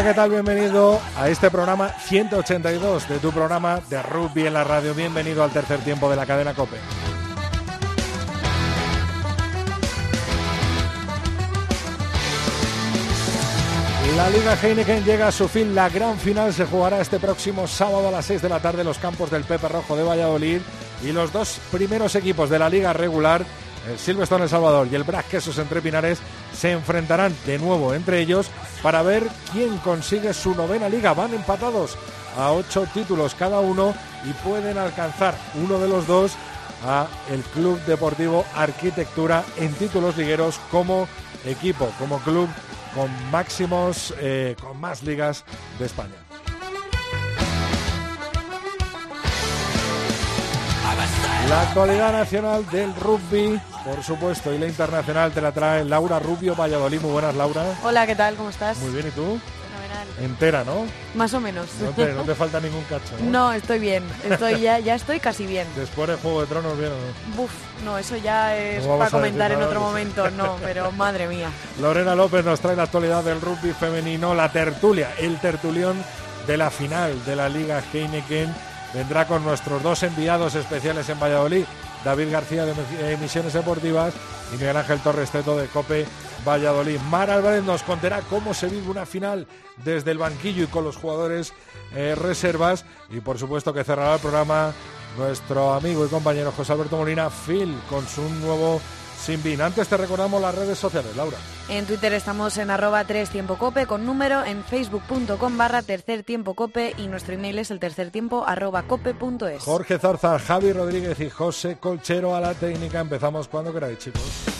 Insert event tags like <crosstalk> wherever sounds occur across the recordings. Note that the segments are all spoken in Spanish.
Hola, ¿qué tal? Bienvenido a este programa 182 de tu programa de rugby en la radio. Bienvenido al tercer tiempo de la cadena Cope. La Liga Heineken llega a su fin. La gran final se jugará este próximo sábado a las 6 de la tarde en los campos del Pepe Rojo de Valladolid. Y los dos primeros equipos de la Liga regular, el Silverstone El Salvador y el Brac Quesos Entre Pinares, se enfrentarán de nuevo entre ellos para ver quién consigue su novena liga. Van empatados a ocho títulos cada uno y pueden alcanzar uno de los dos a el Club Deportivo Arquitectura en títulos ligueros como equipo, como club con máximos, eh, con más ligas de España. La actualidad nacional del rugby, por supuesto, y la internacional te la trae Laura Rubio Valladolid. Muy buenas, Laura. Hola, ¿qué tal? ¿Cómo estás? Muy bien, ¿y tú? Fenomenal. Entera, ¿no? Más o menos. No te, no te <laughs> falta ningún cacho, ¿no? No, estoy bien. Estoy ya, ya estoy casi bien. Después de Juego de Tronos, bien o no. Buf, no, eso ya es No para comentar en otro momento. No, pero <laughs> madre mía. Lorena López nos trae la actualidad del rugby femenino, la tertulia, el tertulión de la final de la Liga Heineken. Vendrá con nuestros dos enviados especiales en Valladolid, David García de Emisiones Deportivas y Miguel Ángel Torres Teto de Cope Valladolid. Mar Álvarez nos contará cómo se vive una final desde el banquillo y con los jugadores eh, reservas. Y por supuesto que cerrará el programa nuestro amigo y compañero José Alberto Molina, Phil, con su nuevo Sinbin. Antes te recordamos las redes sociales, Laura. En Twitter estamos en arroba 3 tiempo cope con número, en facebook.com barra tercer tiempo cope y nuestro email es el tercer tiempo arroba cope.es. Jorge Zarza, Javi Rodríguez y José Colchero a la técnica. Empezamos cuando queráis, chicos.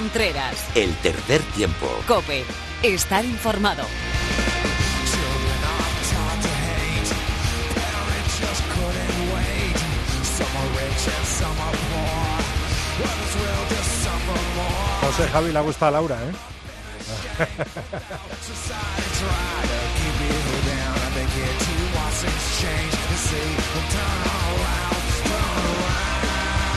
Contreras. El tercer tiempo. Cope, estar informado. José Javi le gusta a Laura, ¿eh? <laughs>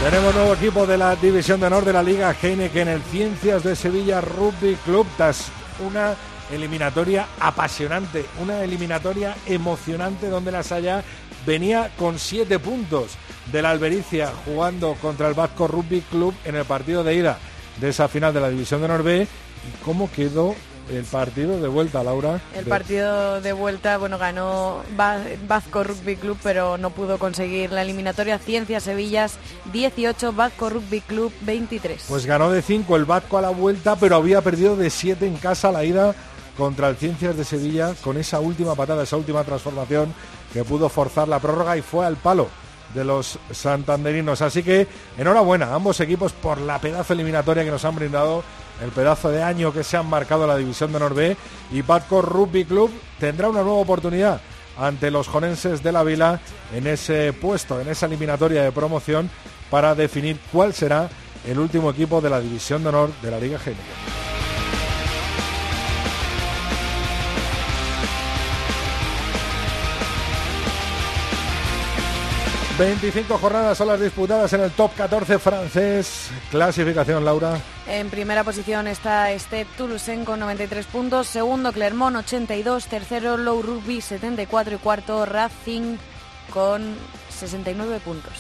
Tenemos nuevo equipo de la División de Honor de la Liga Heineken, el Ciencias de Sevilla Rugby Club, tras una eliminatoria apasionante, una eliminatoria emocionante donde la Saya venía con siete puntos de la Albericia jugando contra el Vasco Rugby Club en el partido de ida de esa final de la División de Honor B. ¿Y cómo quedó el partido de vuelta, Laura? El De- partido de vuelta, bueno, ganó Vasco Rugby Club, pero no pudo conseguir la eliminatoria. Ciencia Sevillas 18, Vasco Rugby Club 23. Pues ganó de 5 el Vasco a la vuelta, pero había perdido de 7 en casa la ida contra el Ciencias de Sevilla con esa última patada, esa última transformación que pudo forzar la prórroga y fue al palo de los santanderinos. Así que enhorabuena a ambos equipos por la pedazo eliminatoria que nos han brindado, el pedazo de año que se han marcado la división de Honor B y Vasco Rugby Club tendrá una nueva oportunidad ante los jonenses de la Vila en ese puesto, en esa eliminatoria de promoción para definir cuál será el último equipo de la división de honor de la Liga Heineken. 25 jornadas son las disputadas en el top 14 francés. Clasificación, Laura. En primera posición está Step Toulousain con 93 puntos, segundo Clermont 82, tercero Low Rugby 74 y cuarto Racing con 69 puntos.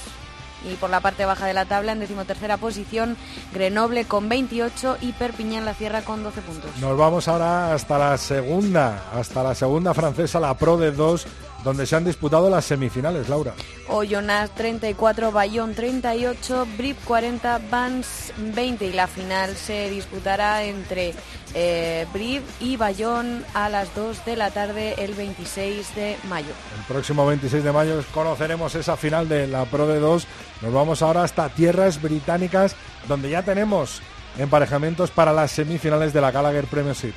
Y por la parte baja de la tabla, en decimotercera posición, Grenoble con 28 y Perpignan la cierra con 12 puntos. Nos vamos ahora hasta la segunda, hasta la segunda francesa, la Pro de 2 donde se han disputado las semifinales, Laura. Oyonnax 34, Bayón 38, Brip 40, Vans 20 y la final se disputará entre eh, Brip y Bayón a las 2 de la tarde el 26 de mayo. El próximo 26 de mayo conoceremos esa final de la Pro de 2. Nos vamos ahora hasta tierras británicas donde ya tenemos emparejamientos para las semifinales de la Gallagher Premiership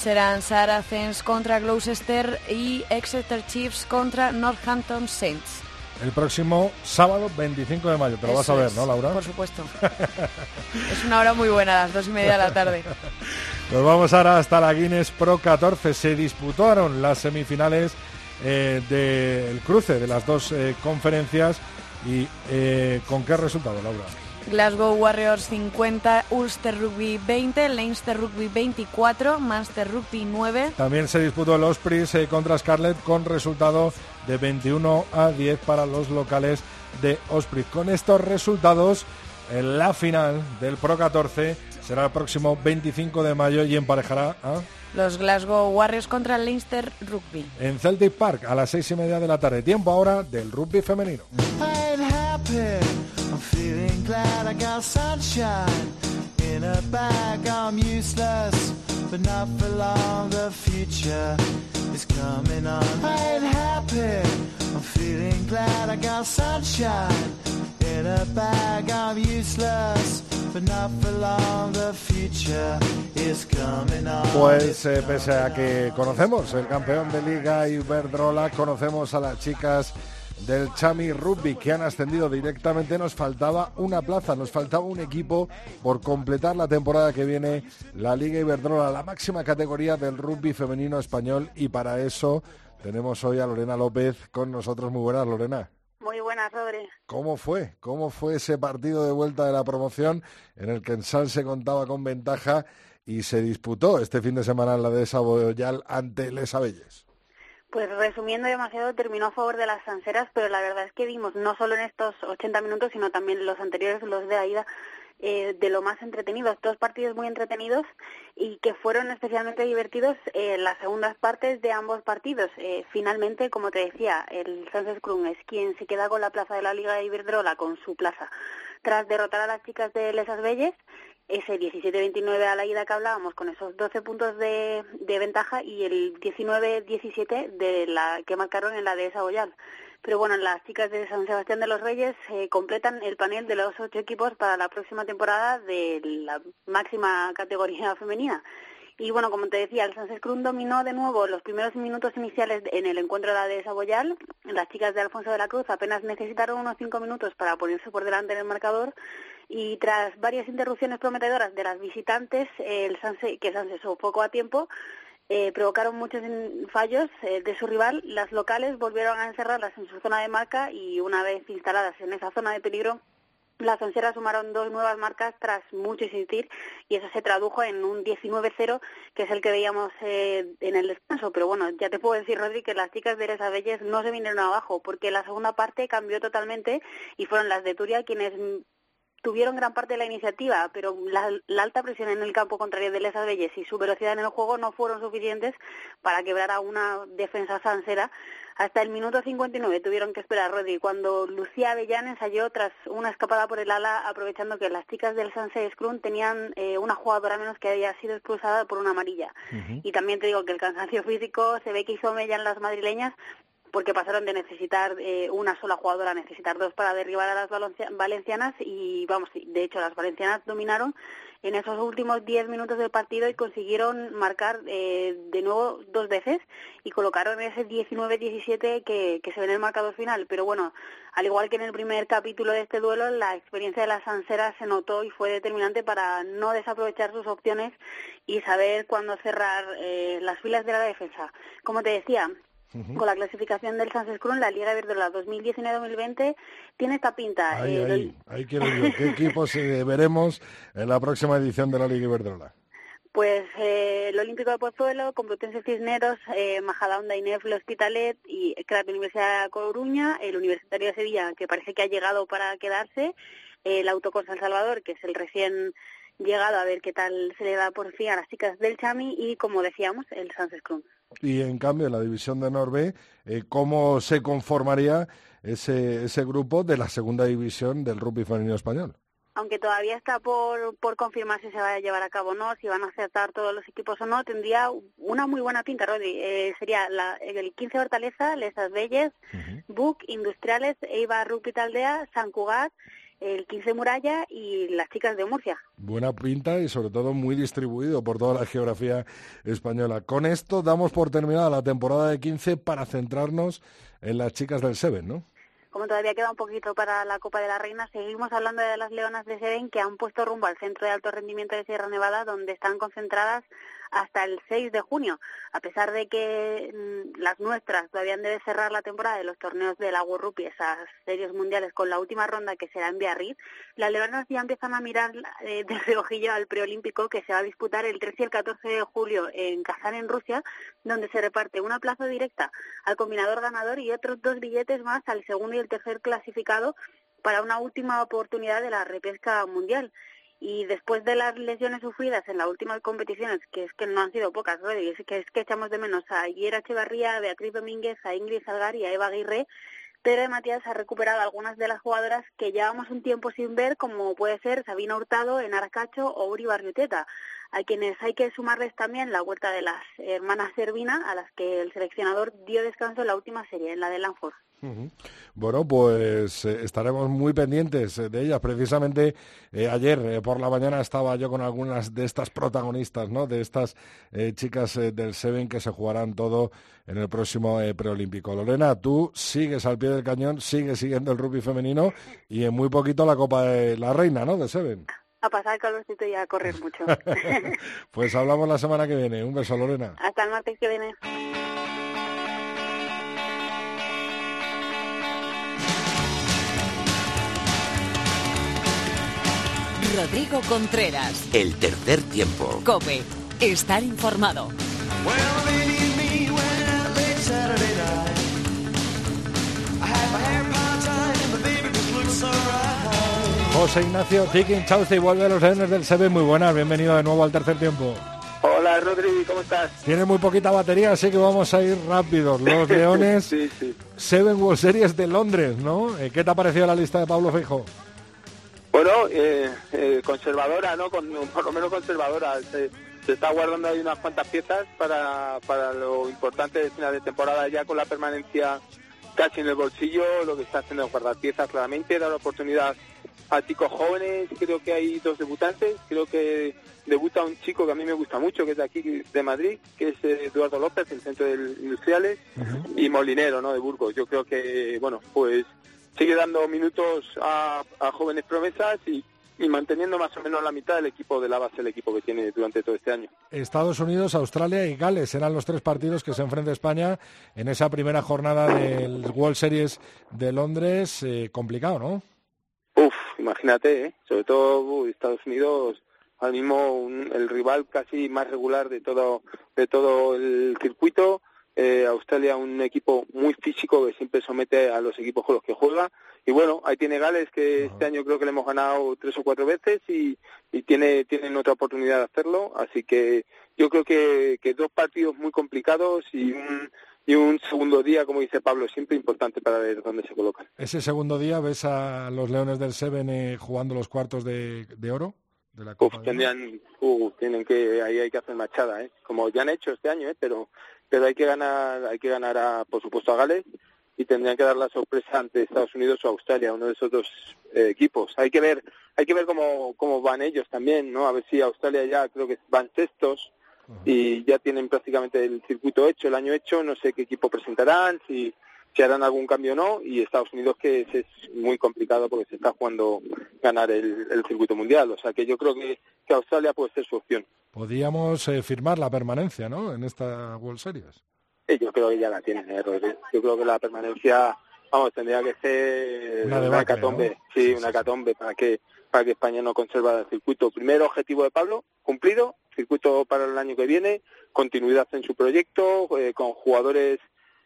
serán Saracens contra Gloucester y Exeter Chiefs contra Northampton Saints. El próximo sábado 25 de mayo, te lo vas a ver, ¿no, Laura? Por supuesto. <laughs> es una hora muy buena, a las dos y media de la tarde. <laughs> Nos vamos ahora hasta la Guinness Pro 14. Se disputaron las semifinales eh, del cruce de las dos eh, conferencias. ¿Y eh, con qué resultado, Laura? Glasgow Warriors 50, Ulster Rugby 20, Leinster Rugby 24, Master Rugby 9. También se disputó el Ospreys eh, contra Scarlett con resultado de 21 a 10 para los locales de Osprey. Con estos resultados, en la final del Pro 14 será el próximo 25 de mayo y emparejará a... Los Glasgow Warriors contra el Leinster Rugby. En Celtic Park a las seis y media de la tarde. Tiempo ahora del rugby femenino. Feeling glad I got sunshine in a bag. I'm useless, but not for long. The future is coming on. I ain't happy. I'm feeling glad I got sunshine in a bag. I'm useless. But not for long, the future is coming on. Pues eh, pese a que conocemos el campeón de Liga Iberdrola, conocemos a las chicas del Chami Rugby que han ascendido directamente. Nos faltaba una plaza, nos faltaba un equipo por completar la temporada que viene la Liga Iberdrola, la máxima categoría del rugby femenino español. Y para eso tenemos hoy a Lorena López con nosotros. Muy buenas, Lorena. Muy buenas, Rodri. ¿Cómo fue? ¿Cómo fue ese partido de vuelta de la promoción en el que en Sal se contaba con ventaja y se disputó este fin de semana en la de Saboyal ante Les Abelles? Pues resumiendo demasiado, terminó a favor de las sanseras, pero la verdad es que vimos, no solo en estos 80 minutos, sino también los anteriores, los de Aida, eh, de lo más entretenidos, dos partidos muy entretenidos y que fueron especialmente divertidos eh, las segundas partes de ambos partidos. Eh, finalmente, como te decía, el Sanses Krum es quien se queda con la plaza de la Liga de Iberdrola, con su plaza, tras derrotar a las chicas de Lesas Belles ese 17-29 a la ida que hablábamos con esos 12 puntos de, ventaja y el 19-17 de la que marcaron en la de Saboyal. Pero bueno, las chicas de San Sebastián de los Reyes eh, completan el panel de los ocho equipos para la próxima temporada de la máxima categoría <laughs> femenina. Y bueno, como te decía, el Sánchez Cruz dominó de nuevo los primeros minutos iniciales en el encuentro de la de Saboyal. Las chicas de Alfonso de la Cruz apenas necesitaron unos cinco minutos para ponerse por delante en el marcador y tras varias interrupciones prometedoras de las visitantes, el Sanse, que Sanse poco a tiempo, eh, provocaron muchos fallos eh, de su rival. Las locales volvieron a encerrarlas en su zona de marca y una vez instaladas en esa zona de peligro, las onceras sumaron dos nuevas marcas tras mucho insistir y eso se tradujo en un 19-0, que es el que veíamos eh, en el descanso. Pero bueno, ya te puedo decir, Rodri, que las chicas de Les Abelles no se vinieron abajo, porque la segunda parte cambió totalmente y fueron las de Turia quienes tuvieron gran parte de la iniciativa, pero la, alta presión en el campo contrario de Les Belles y su velocidad en el juego no fueron suficientes para quebrar a una defensa sansera. Hasta el minuto 59 tuvieron que esperar Rodri cuando Lucía Avellán ensayó tras una escapada por el ala aprovechando que las chicas del Sanse Scrum tenían eh, una jugadora menos que había sido expulsada por una amarilla. Y también te digo que el cansancio físico se ve que hizo mella en las madrileñas porque pasaron de necesitar eh, una sola jugadora a necesitar dos para derribar a las valencianas y vamos, de hecho las valencianas dominaron en esos últimos diez minutos del partido y consiguieron marcar eh, de nuevo dos veces y colocaron ese 19-17 que, que se ve en el marcador final. Pero bueno, al igual que en el primer capítulo de este duelo, la experiencia de las Sanseras se notó y fue determinante para no desaprovechar sus opciones y saber cuándo cerrar eh, las filas de la defensa. Como te decía, con la clasificación del San la Liga Iberdrola 2019-2020 tiene esta pinta. Ahí, ahí, ahí quiero yo. ¿Qué <laughs> equipos veremos en la próxima edición de la Liga Iberdrola? Pues eh, el Olímpico de Pozuelo, Complutense Cisneros, eh, Majadahonda, Inef, el Hospitalet y CRAT Universidad de Coruña, el Universitario de Sevilla, que parece que ha llegado para quedarse, el Autocor San Salvador, que es el recién llegado a ver qué tal se le da por fin a las chicas del Chami y, como decíamos, el Sans Scrum. Y en cambio, en la división de Norbe, eh, ¿cómo se conformaría ese, ese grupo de la segunda división del rugby femenino español? aunque todavía está por, por confirmar si se va a llevar a cabo o no, si van a acertar todos los equipos o no, tendría una muy buena pinta, Rodri. Eh, sería la, el 15 Hortaleza, Lesas Belles, Buc, Industriales, Eibar Rugby Taldea, San Cugat, el 15 Muralla y las chicas de Murcia. Buena pinta y sobre todo muy distribuido por toda la geografía española. Con esto damos por terminada la temporada de 15 para centrarnos en las chicas del Seven, ¿no? como todavía queda un poquito para la Copa de la Reina, seguimos hablando de las Leonas de Seven que han puesto rumbo al Centro de Alto Rendimiento de Sierra Nevada, donde están concentradas hasta el 6 de junio, a pesar de que mm, las nuestras todavía han de cerrar la temporada de los torneos de la World esas series mundiales con la última ronda que será en Biarritz, las leonas ya empiezan a mirar eh, <laughs> de reojillo al preolímpico que se va a disputar el 13 y el 14 de julio en Kazán, en Rusia, donde se reparte una plaza directa al combinador ganador y otros dos billetes más al segundo y el tercer clasificado para una última oportunidad de la repesca mundial y después de las lesiones sufridas en las últimas competiciones, que es que no han sido pocas, ¿no? es que es que echamos de menos a Iera Echevarría, a Beatriz Domínguez, a Ingrid Salgar y a Eva Aguirre, de Matías ha recuperado algunas de las jugadoras que llevamos un tiempo sin ver, como puede ser Sabina Hurtado, en Arcacho o Uri Barrioteta, a quienes hay que sumarles también la vuelta de las hermanas Servina, a las que el seleccionador dio descanso en la última serie, en la de Lanford. Bueno, pues eh, estaremos muy pendientes eh, de ellas. Precisamente eh, ayer por la mañana estaba yo con algunas de estas protagonistas, ¿no? De estas chicas del Seven que se jugarán todo en el próximo preolímpico. Lorena, tú sigues al pie del cañón, sigues siguiendo el rugby femenino y en muy poquito la Copa de la Reina, ¿no? De Seven. A pasar el calorcito y a correr mucho. <laughs> pues hablamos la semana que viene. Un beso, Lorena. Hasta el martes que viene. Rodrigo Contreras. El tercer tiempo. Cope. Estar informado. José Ignacio Tiki Chauce y vuelve a los Leones del Sebe. Muy buenas, bienvenido de nuevo al tercer tiempo. Hola Rodrigo, ¿cómo estás? Tiene muy poquita batería, así que vamos a ir rápidos. Los <laughs> Leones, sí, sí. Seven World Series de Londres, ¿no? Eh, ¿Qué te ha parecido la lista de Pablo Fijo? Bueno, eh, eh, conservadora, ¿no? Con, por lo menos conservadora. Se, está guardando ahí unas cuantas piezas para, para lo importante de final de temporada ya con la permanencia casi en el bolsillo. Lo que está haciendo es guardar piezas claramente, dar oportunidad a chicos jóvenes. Creo que hay dos debutantes. Creo que debuta un chico que a mí me gusta mucho, que es de aquí, de Madrid, que es Eduardo López, del Centro de Industriales, y Molinero, ¿no? De Burgos. Yo creo que, bueno, pues sigue dando minutos a, jóvenes promesas y, manteniendo más o menos la mitad del equipo de la base, el equipo que tiene durante todo este año. Estados Unidos, Australia y Gales serán los tres partidos que se enfrenta España en esa primera jornada del World Series de Londres. Eh, complicado, ¿no? Uf, imagínate, ¿eh? sobre todo Estados Unidos, al mismo el rival casi más regular de todo de todo el circuito eh, Australia un equipo muy físico que siempre somete a los equipos con los que juega y bueno ahí tiene Gales que este año creo que le hemos ganado tres o cuatro veces y, tiene tienen otra oportunidad de hacerlo así que yo creo que, dos partidos muy complicados y un y un segundo día, como dice Pablo, siempre importante para ver dónde se colocan. ¿Ese segundo día ves a los Leones del Seven eh, jugando los cuartos de oro? tendrían, uh, tienen que, ahí hay que hacer machada, ¿eh? Como ya han hecho este año, ¿eh? Pero, pero hay que ganar, hay que ganar a, por supuesto, a Gales y tendrían que dar la sorpresa ante Estados Unidos o Australia, uno de esos dos eh, equipos. Hay que ver, hay que ver cómo, cómo van ellos también, ¿no? A ver si Australia ya creo que van sextos y ya tienen prácticamente el circuito hecho, el año hecho, no sé qué equipo presentarán, si si harán algún cambio o no, y Estados Unidos que es, muy complicado porque se está jugando ganar el, circuito mundial. O sea que yo creo que, Australia puede ser su opción. Podríamos eh, firmar la permanencia, ¿no?, en esta World Series. yo creo que ya la tienen, ¿eh, Yo creo que la permanencia, vamos, tendría que ser una, catombe, sí, una catombe para que, para que España no conserva el circuito. Primer objetivo de Pablo, cumplido, circuito para el año que viene, continuidad en su proyecto, eh, con jugadores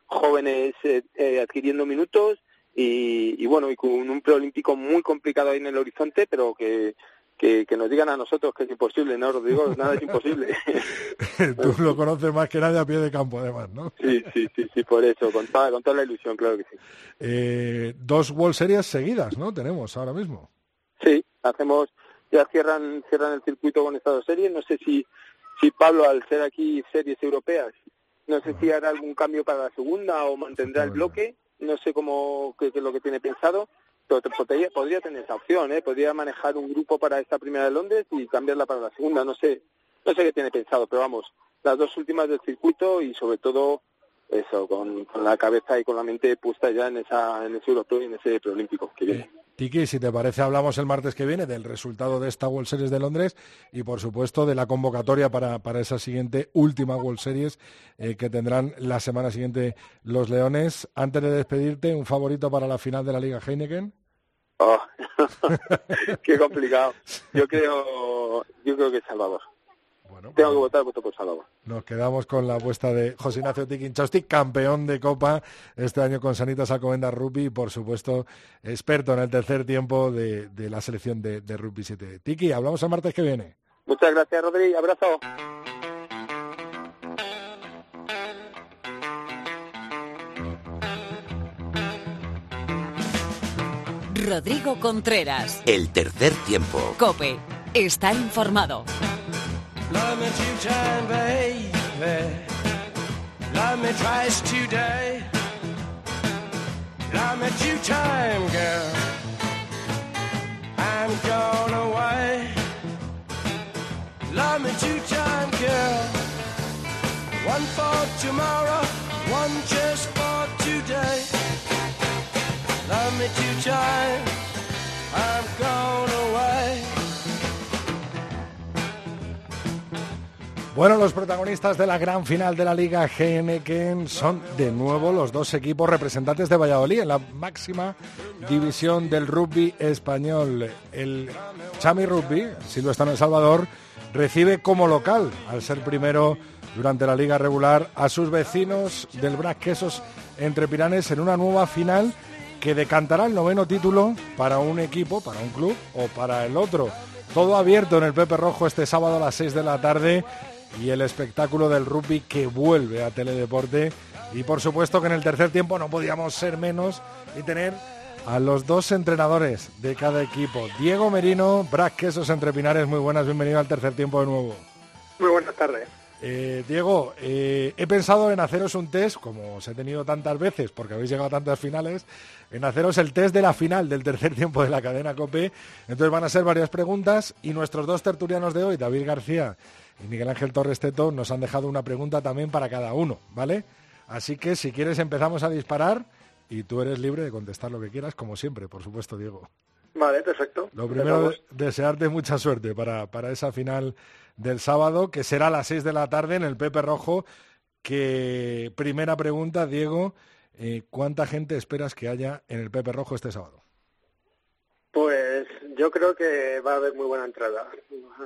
jóvenes eh, adquiriendo minutos y, bueno, y con un preolímpico muy complicado ahí en el horizonte, pero que, que, nos digan a nosotros que es imposible, ¿no, Rodrigo? <laughs> Nada es imposible. <laughs> Tú lo conoces más que nadie a pie de campo, además, ¿no? sí, sí, sí, sí, por eso, con toda, con toda la ilusión, claro que sí. Eh, dos World Series seguidas, ¿no? Tenemos ahora mismo. Sí, hacemos, ya cierran, cierran el circuito con estas dos series. No sé si, si Pablo, al ser aquí series europeas, no sé si hará algún cambio para la segunda o mantendrá el bloque no sé cómo qué, es lo que tiene pensado, pero podría, podría tener esa opción, ¿eh? Podría manejar un grupo para esta primera de Londres y cambiarla para la segunda, no sé, no sé qué tiene pensado, pero vamos, las dos últimas del circuito y sobre todo eso, con, la cabeza y con la mente puesta ya en esa en ese europeo y en ese preolímpico que viene. Tiki, si te parece, hablamos el martes que viene del resultado de esta World Series de Londres y, por supuesto, de la convocatoria para, para esa siguiente última World Series eh, que tendrán la semana siguiente los Leones. Antes de despedirte, ¿un favorito para la final de la Liga Heineken? Oh, <laughs> qué complicado. Yo creo, yo creo que Salvador. Tengo que votar voto por Salvador. Nos quedamos con la apuesta de José Ignacio Tiquinchausti, campeón de Copa este año con Sanitas Alcobendas Rugby y, por supuesto, experto en el tercer tiempo de, la selección de, de Rugby 7. Tiki, hablamos el martes que viene. Muchas gracias, Rodri. Abrazo. Rodrigo Contreras. El tercer tiempo. Cope. Está informado. Love me two time, baby. Love me twice today. Love me two time, girl. I'm gone away. Love me two time, girl. One for tomorrow, one just for today. Love me two time. I'm gone away. Bueno, los protagonistas de la gran final de la Liga GNK son de nuevo los dos equipos representantes de Valladolid en la máxima división del rugby español. El Chami Rugby, Silvestre en El Salvador, recibe como local, al ser primero durante la liga regular, a sus vecinos del Brac Quesos entre Piranes en una nueva final que decantará el noveno título para un equipo, para un club o para el otro. Todo abierto en el Pepe Rojo este sábado a las 6 de la tarde y el espectáculo del rugby que vuelve a Teledeporte. Y por supuesto que en el tercer tiempo no podíamos ser menos y tener a los dos entrenadores de cada equipo. Diego Merino, Brad Quesos entre Pinares, muy buenas, bienvenido al tercer tiempo de nuevo. Muy buenas tardes. Eh, Diego, eh, he pensado en haceros un test, como os he tenido tantas veces, porque habéis llegado a tantas finales, en haceros el test de la final del tercer <laughs> tiempo de la cadena COPE. Entonces van a ser varias preguntas y nuestros dos tertulianos de hoy, David García y Miguel Ángel Torres Teto nos han dejado una pregunta también para cada uno, ¿vale? Así que si quieres empezamos a disparar y tú eres libre de contestar lo que quieras, como siempre, por supuesto, Diego. Vale, perfecto. Lo primero, desearte mucha suerte para, para esa final del sábado, que será a las 6 de la tarde en el Pepe Rojo. Que primera pregunta, Diego, eh, ¿cuánta gente esperas que haya en el Pepe Rojo este sábado? Pues yo creo que va a haber muy buena entrada.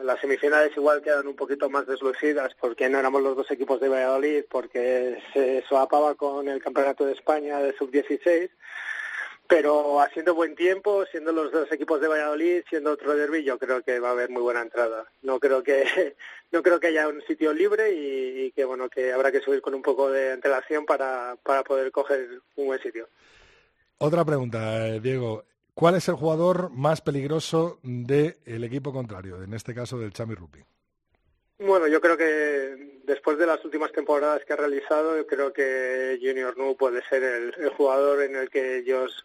Las semifinales igual quedan un poquito más deslucidas porque no éramos los dos equipos de Valladolid, porque se soapaba con el Campeonato de España de Sub-16, pero haciendo buen tiempo, siendo los dos equipos de Valladolid, siendo otro derby, yo creo que va a haber muy buena entrada. No creo que <laughs> no creo que haya un sitio libre y, que bueno que habrá que subir con un poco de antelación para, para poder coger un buen sitio. Otra pregunta, eh, Diego. ¿Cuál es el jugador más peligroso del equipo contrario, en este caso del Chami Rupi? Bueno, yo creo que después de las últimas temporadas que ha realizado, yo creo que Junior Nu puede ser el, jugador en el que ellos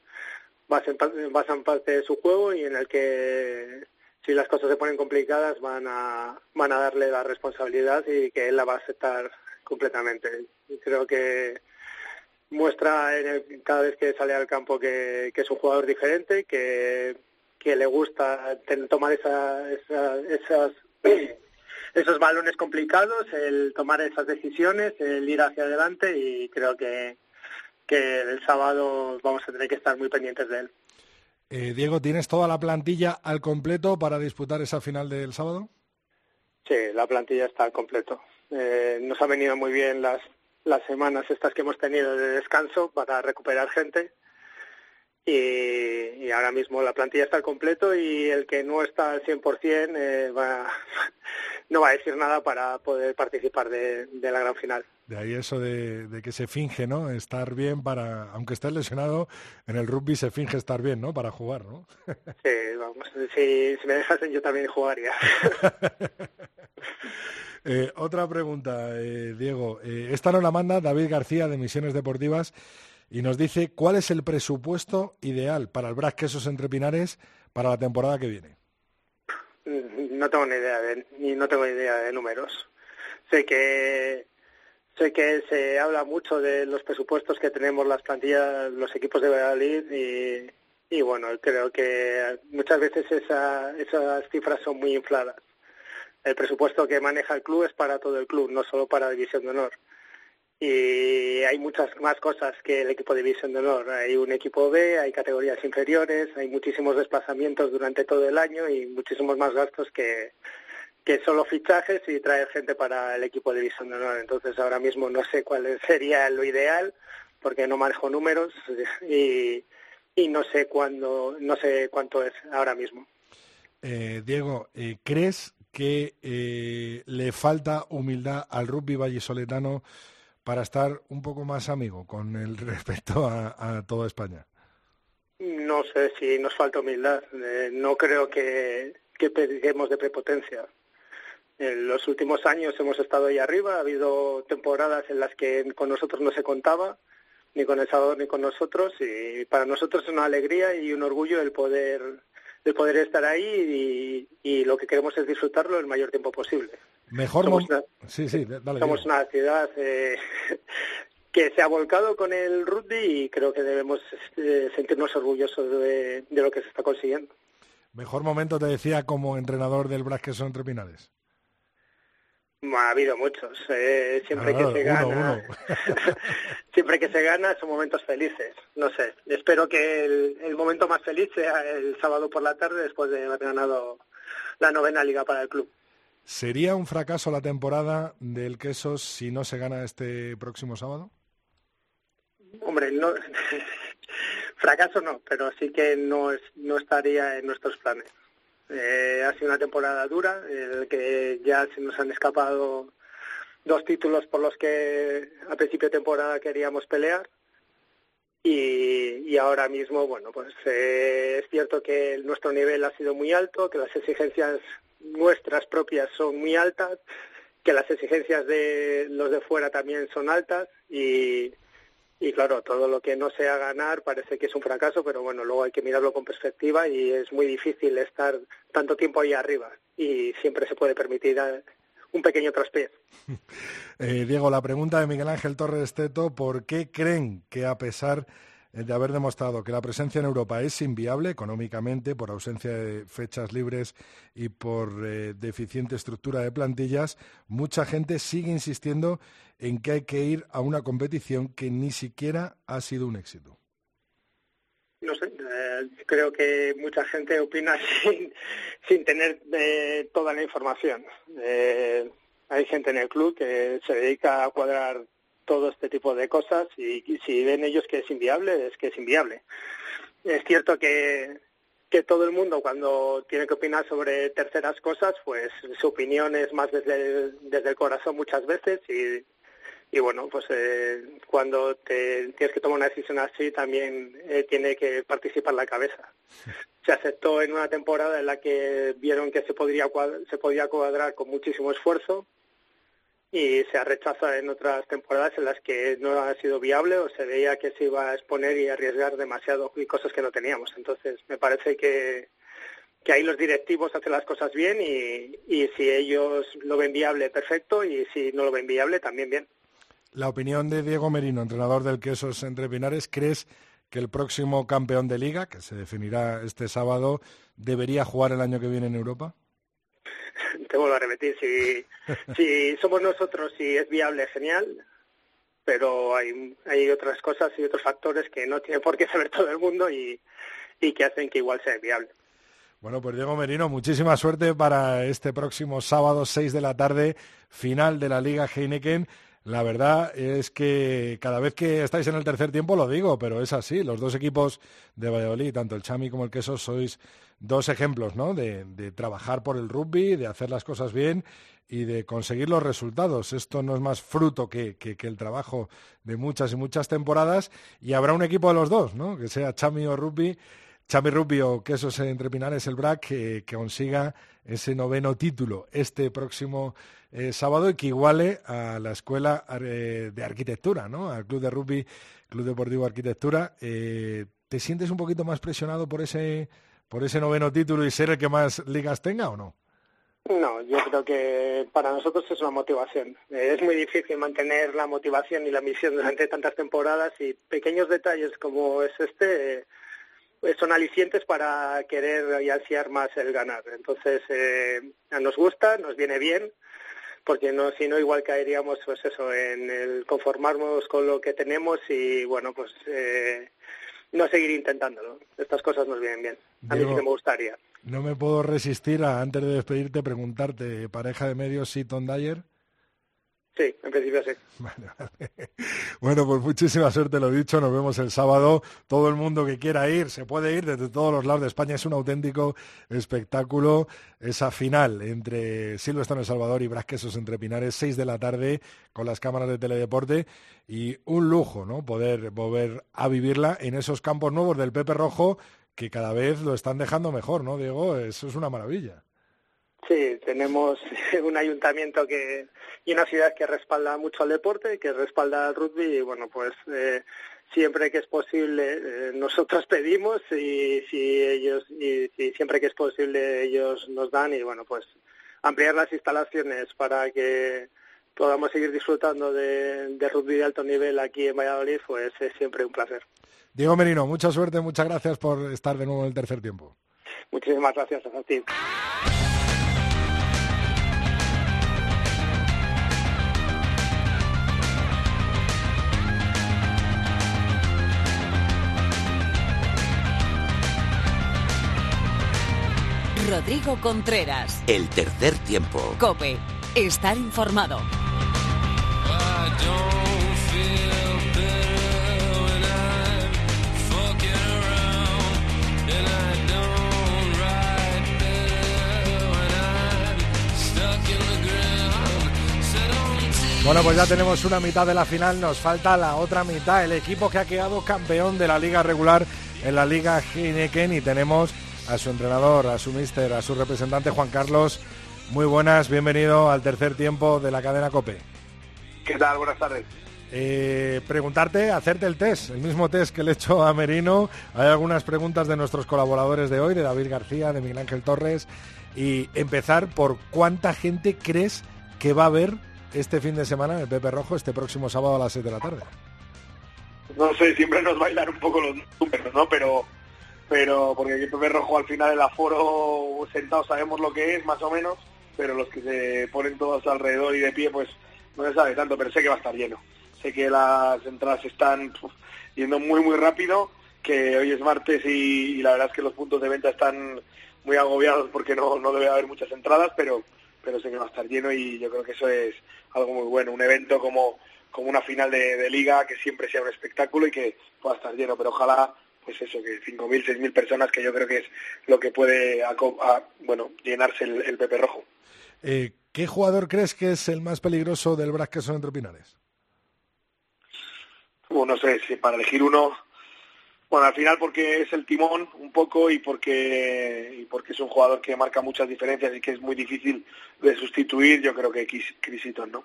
basan, parte de su juego y en el que si las cosas se ponen complicadas van a, van a darle la responsabilidad y que él la va a aceptar completamente. Creo que muestra en cada vez que sale al campo que, es un jugador diferente, que, que le gusta tomar esa, esas, <clears throat> esos balones complicados, el tomar esas decisiones, el ir hacia adelante y creo que, que el sábado vamos a tener que estar muy pendientes de él. Eh, Diego, ¿tienes toda la plantilla al completo para disputar esa final del sábado? Sí, la plantilla está al completo. Eh, nos ha venido muy bien las, las semanas estas que hemos tenido de descanso para recuperar gente y, ahora mismo la plantilla está al completo y el que no está al 100% eh, va, <laughs> no va a decir nada para poder participar de, la gran final. De ahí eso de, que se finge, ¿no? Estar bien para, aunque estés lesionado, en el rugby se finge estar bien, ¿no? Para jugar, ¿no? <laughs> sí, vamos, si, me dejasen yo también jugaría. <laughs> Eh, otra pregunta, eh, Diego. Eh, esta nos la manda David García de Misiones Deportivas y nos dice cuál es el presupuesto ideal para el Brass Quesos Entre Pinares para la temporada que viene. Mm, no tengo ni idea de, ni no tengo idea de números. Sé que sé que se habla mucho de los presupuestos que tenemos las plantillas, los equipos de Valladolid y, y bueno, creo que muchas veces esa, esas cifras son muy infladas. El presupuesto que maneja el club es para todo el club, no solo para División de Honor y hay muchas más cosas que el equipo de División de Honor. Hay un equipo B, hay categorías inferiores, hay muchísimos desplazamientos durante todo el año y muchísimos más gastos que, que solo fichajes y traer gente para el equipo de División de Honor. Entonces ahora mismo no sé cuál sería lo ideal porque no manejo números y, y no sé cuándo, no sé cuánto es ahora mismo. Eh, Diego, eh, ¿crees que eh, le falta humildad al rugby vallisoletano para estar un poco más amigo con el <laughs> respecto a, toda España? No sé si nos falta humildad. Eh, no creo que, que de prepotencia. En los últimos años hemos estado ahí arriba. Ha habido temporadas en las que con nosotros no se contaba, ni con El Salvador ni con nosotros. Y para nosotros es una alegría y un orgullo el poder, el poder estar ahí y, y lo que queremos es disfrutarlo el mayor tiempo posible. Mejor somos una, sí, sí, somos una ciudad eh, <laughs> que se ha volcado con el rugby y creo que debemos eh, sentirnos orgullosos de, lo que se está consiguiendo. Mejor momento te decía como entrenador del Brasqueso entre Pinales. Ha habido muchos. Eh, siempre que se gana, <laughs> siempre que se gana son momentos felices. No sé. Espero que el, el, momento más feliz sea el sábado por la tarde después de haber ganado la novena liga para el club. ¿Sería un fracaso la temporada del Quesos si no se gana este próximo sábado? Hombre, no, <laughs> fracaso no, pero sí que no, es, no estaría en nuestros planes. Eh, ha sido una temporada dura, el que ya se nos han escapado dos títulos por los que a principio de temporada queríamos pelear. Y, y ahora mismo, bueno, pues eh, es cierto que nuestro nivel ha sido muy alto, que las exigencias nuestras propias son muy altas, que las exigencias de los de fuera también son altas y, y claro, todo lo que no sea ganar parece que es un fracaso, pero bueno, luego hay que mirarlo con perspectiva y es muy difícil estar tanto tiempo ahí arriba y siempre se puede permitir eh, un pequeño traspié. <laughs> Eh, Diego, la pregunta de Miguel Ángel Torres Teto, ¿por qué creen que a pesar haber demostrado que la presencia en Europa es inviable económicamente por ausencia de fechas libres y por eh, deficiente estructura de plantillas, mucha gente sigue insistiendo en que hay que ir a una competición que ni siquiera ha sido un éxito. No sé, eh, creo que mucha gente opina <laughs> sin, tener eh, toda la información. hay gente en el club que se dedica a cuadrar todo este tipo de cosas y, si ven ellos que es inviable, es que es inviable. Es cierto que, que todo el mundo cuando tiene que opinar sobre terceras cosas, pues su opinión es más desde el, desde el corazón muchas veces y, y bueno, pues eh, cuando te tienes que tomar una decisión así también eh, tiene que participar la cabeza. Se aceptó en una temporada en la que vieron que se podría se podía cuadrar con muchísimo esfuerzo y se ha rechazado en otras temporadas en las que no ha sido viable o se veía que se iba a exponer y arriesgar demasiado y cosas que no teníamos. Entonces, me parece que, que ahí los directivos hacen las cosas bien y, y si ellos lo ven viable, perfecto, y si no lo ven viable, también bien. La opinión de Diego Merino, entrenador del Quesos Entre Pinares, ¿crees que el próximo campeón de liga, que se definirá este sábado, debería jugar el año que viene en Europa? <laughs> te vuelvo a repetir, si, somos nosotros, si es viable, genial, pero hay, hay otras cosas y otros factores que no tiene por qué saber todo el mundo y, y que hacen que igual sea viable. Bueno, pues Diego Merino, muchísima suerte para este próximo sábado, 6 de la tarde, final de la Liga Heineken. La verdad es que cada vez que estáis en el tercer tiempo lo digo, pero es así. Los dos equipos de Valladolid, tanto el Chami como el Queso, sois dos ejemplos ¿no? de, trabajar por el rugby, de hacer las cosas bien y de conseguir los resultados. Esto no es más fruto que, el trabajo de muchas y muchas temporadas y habrá un equipo de los dos, ¿no? que sea Chami o Rugby Xavi Rubio, Quesos entre Pinares, el BRAC, que, consiga ese noveno título este próximo eh, sábado y que iguale a la Escuela eh, de Arquitectura, ¿no? al Club de Rugby, Club Deportivo Arquitectura. Eh, ¿Te sientes un poquito más presionado por ese, por ese noveno título y ser el que más ligas tenga o no? No, yo creo que para nosotros es una motivación. Es muy difícil mantener la motivación y la misión durante tantas temporadas y pequeños detalles como es este pues son alicientes para querer y ansiar más el ganar. Entonces, eh, nos gusta, nos viene bien, porque no, si no igual caeríamos pues eso, en el conformarnos con lo que tenemos y bueno, pues eh, no seguir intentándolo. Estas cosas nos vienen bien. A mí sí me gustaría. No me puedo resistir a, antes de despedirte, preguntarte, pareja de medios, Seaton Dyer. Sí, en principio sí. <laughs> Bueno, pues muchísima suerte, lo dicho. Nos vemos el sábado. Todo el mundo que quiera ir, se puede ir desde todos los lados de España. Es un auténtico espectáculo. Esa final entre Silvestre en El Salvador y Brasquesos entre Pinares, 6 de la tarde, con las cámaras de teledeporte. Y un lujo, ¿no? Poder volver a vivirla en esos campos nuevos del Pepe Rojo, que cada vez lo están dejando mejor, ¿no, Diego? Eso es una maravilla. Sí, tenemos <laughs> un ayuntamiento que y una ciudad que respalda mucho al deporte, que respalda al rugby y bueno, pues eh, siempre que es posible eh, nosotros <laughs> pedimos y si ellos y siempre que es posible ellos nos dan y bueno, pues ampliar las instalaciones para que podamos seguir disfrutando de, de rugby de alto nivel aquí en Valladolid, pues es siempre un placer. Diego Merino, mucha suerte, muchas gracias por estar de nuevo en el tercer tiempo. Muchísimas gracias a ti. Rodrigo Contreras. El tercer tiempo. Cope. Estar informado. Bueno, pues ya tenemos una mitad de la final, nos falta la otra mitad, el equipo que ha quedado campeón de la liga regular en la liga Gineken y tenemos a su entrenador, a su mister, a su representante Juan Carlos. Muy buenas, bienvenido al tercer tiempo de la cadena COPE. ¿Qué tal? Buenas tardes. Eh, preguntarte, hacerte el test, el mismo test que le he hecho a Merino. Hay algunas preguntas de nuestros colaboradores de hoy, de David García, de Miguel Ángel Torres, y empezar por cuánta gente crees que va a haber este fin de semana en el Pepe Rojo, este próximo sábado a las 6 de la tarde. No sé, siempre nos bailan un poco los números, ¿no? Pero pero porque el Pepe Rojo al final el aforo sentado sabemos lo que es más o menos, pero los que se ponen todos alrededor y de pie pues no se sabe tanto, pero sé que va a estar lleno. Sé que las entradas están yendo muy muy rápido, que hoy es martes y, la verdad es que los puntos de venta están muy agobiados porque no, no debe haber muchas entradas, pero, pero sé que va a estar lleno y yo creo que eso es algo muy bueno. Un evento como, como una final de, de liga que siempre sea un espectáculo y que pueda estar lleno, pero ojalá pues eso, que 5.000, 6.000 personas, que yo creo que es lo que puede bueno, llenarse el, Pepe Rojo. Eh, ¿Qué jugador crees que es el más peligroso del son entre Pinares? Bueno, no sé, si para elegir uno, bueno, al final porque es el timón un poco y porque, y porque es un jugador que marca muchas diferencias y que es muy difícil de sustituir, yo creo que Crisiton, ¿no?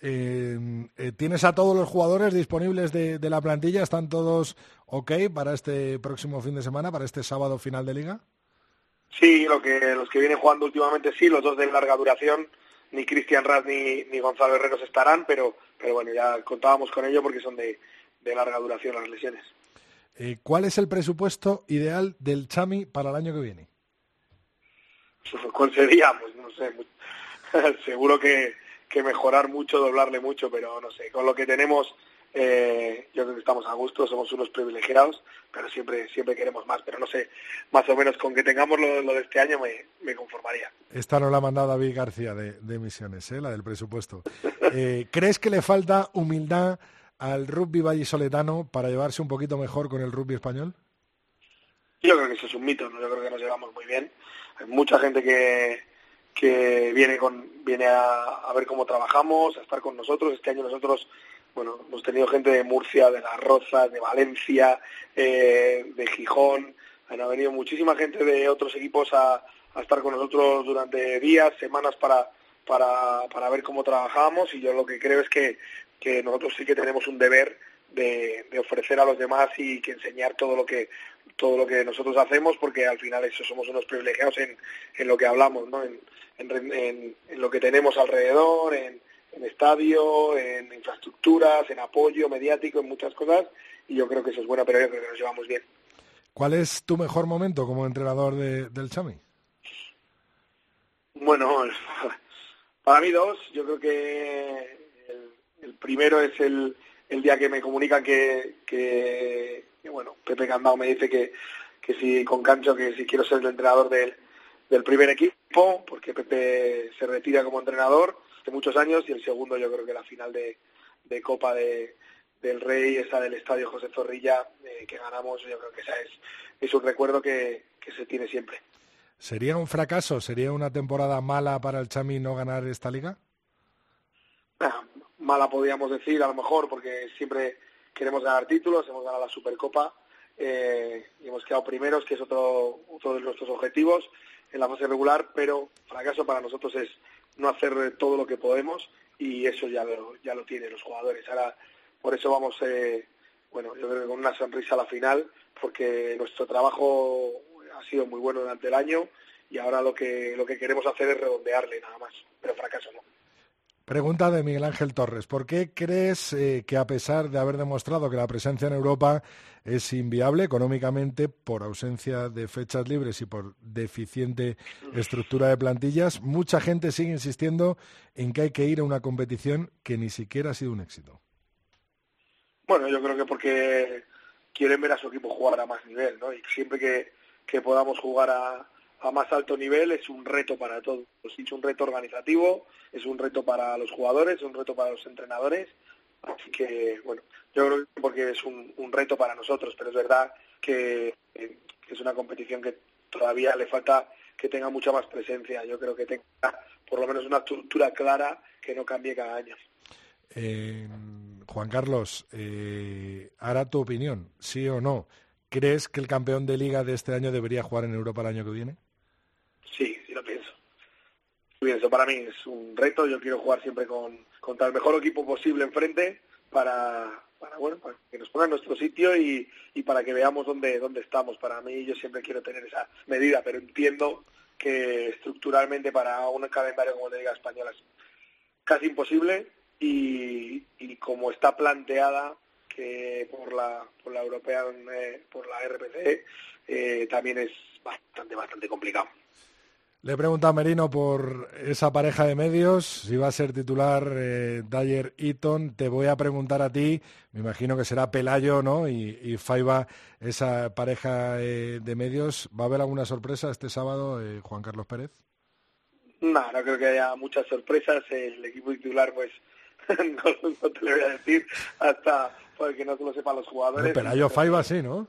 Eh, eh, ¿Tienes a todos los jugadores disponibles de, la plantilla? ¿Están todos ok para este próximo fin de semana, para este sábado final de liga? Sí, lo que, los que vienen jugando últimamente sí, los dos de larga duración, ni Cristian Raz ni, ni Gonzalo Herreros estarán, pero, pero bueno, ya contábamos con ello porque son de, larga duración las lesiones. Eh, ¿Cuál es el presupuesto ideal del Chami para el año que viene? <laughs> ¿Cuál sería? Pues no sé, <laughs> seguro que que mejorar mucho, doblarle mucho, pero no sé, con lo que tenemos eh, yo creo que estamos a gusto, somos unos privilegiados, pero siempre siempre queremos más. Pero no sé, más o menos con que tengamos lo, de este año me, conformaría. Esta no la ha mandado David García de, Misiones, ¿eh? la del presupuesto. Eh, ¿Crees que le falta humildad al rugby vallisoletano para llevarse un poquito mejor con el rugby español? Yo creo que eso es un mito, ¿no? yo creo que nos llevamos muy bien. Hay mucha gente que, que viene con viene a, a, ver cómo trabajamos, a estar con nosotros. Este año nosotros bueno, hemos tenido gente de Murcia, de Las Rozas, de Valencia, eh, de Gijón, han venido muchísima gente de otros equipos a, estar con nosotros durante días, semanas para, para, para ver cómo trabajamos y yo lo que creo es que, que nosotros sí que tenemos un deber de, ofrecer a los demás y que enseñar todo lo que todo lo que nosotros hacemos porque al final eso somos unos privilegiados en, en lo que hablamos ¿no? en, en, en lo que tenemos alrededor en, en estadio, en infraestructuras, en apoyo mediático, en muchas cosas, y yo creo que eso es bueno, pero yo creo que nos llevamos bien. ¿Cuál es tu mejor momento como entrenador de, del Chami? Bueno, <laughs> para mí dos. Yo creo que el, primero es el, el, día que me comunican que, que, bueno, Pepe Candao me dice que, que si con Cancho, que si quiero ser el entrenador del, del primer equipo, porque Pepe se retira como entrenador muchos años y el segundo yo creo que la final de, Copa de, del Rey, esa del Estadio José Zorrilla, eh, que ganamos, yo creo que esa es, es un recuerdo que, se tiene siempre. ¿Sería un fracaso? ¿Sería una temporada mala para el Chami no ganar esta liga? Ah, mala podríamos decir, a lo mejor, porque siempre queremos ganar títulos, hemos ganado la Supercopa eh, y hemos quedado primeros, que es otro, de nuestros objetivos en la fase regular, pero fracaso para nosotros es no hacer todo lo que podemos y eso ya lo, ya tienen los jugadores. Ahora, por eso vamos, eh, bueno, yo creo que con una sonrisa a la final, porque nuestro trabajo ha sido muy bueno durante el año y ahora lo que, lo que queremos hacer es redondearle nada más, pero fracaso no. Pregunta de Miguel Ángel Torres. ¿Por qué crees eh, que a pesar de haber demostrado que la presencia en Europa es inviable económicamente por ausencia de fechas libres y por deficiente estructura de plantillas, mucha gente sigue insistiendo en que hay que ir a una competición que ni siquiera ha sido un éxito? Bueno, yo creo que porque quieren ver a su equipo jugar a más nivel, ¿no? Y siempre que podamos jugar a, a más alto nivel es un reto para todos. Es un reto organizativo, es un reto para los jugadores, es un reto para los entrenadores. Así que, bueno, yo creo que porque es un, reto para nosotros, pero es verdad que, es una competición que todavía le falta que tenga mucha más presencia. Yo creo que tenga por lo menos una estructura clara que no cambie cada año. Eh, Juan Carlos, eh, ahora tu opinión, sí o no. ¿Crees que el campeón de liga de este año debería jugar en Europa el año que viene? Sí, sí lo pienso. Pienso, para mí es un reto, yo quiero jugar siempre con, contra el mejor equipo posible enfrente para, para, bueno, para que nos ponga en nuestro sitio y, y para que veamos dónde, dónde estamos. Para mí yo siempre quiero tener esa medida, pero entiendo que estructuralmente para un calendario como la Liga Española es casi imposible y, y como está planteada que por la, por la europea, eh, por la RPC, eh, también es bastante, bastante complicado. Le pregunta a Merino por esa pareja de medios, si va a ser titular eh, Dyer Eaton. Te voy a preguntar a ti, me imagino que será Pelayo ¿no? y, y Faiba, esa pareja eh, de medios. ¿Va a haber alguna sorpresa este sábado, eh, Juan Carlos Pérez? No, no creo que haya muchas sorpresas. El equipo titular, pues, <laughs> no, te lo voy a decir hasta porque no lo sepan los jugadores. Pero Pelayo Faiba sí, ¿no?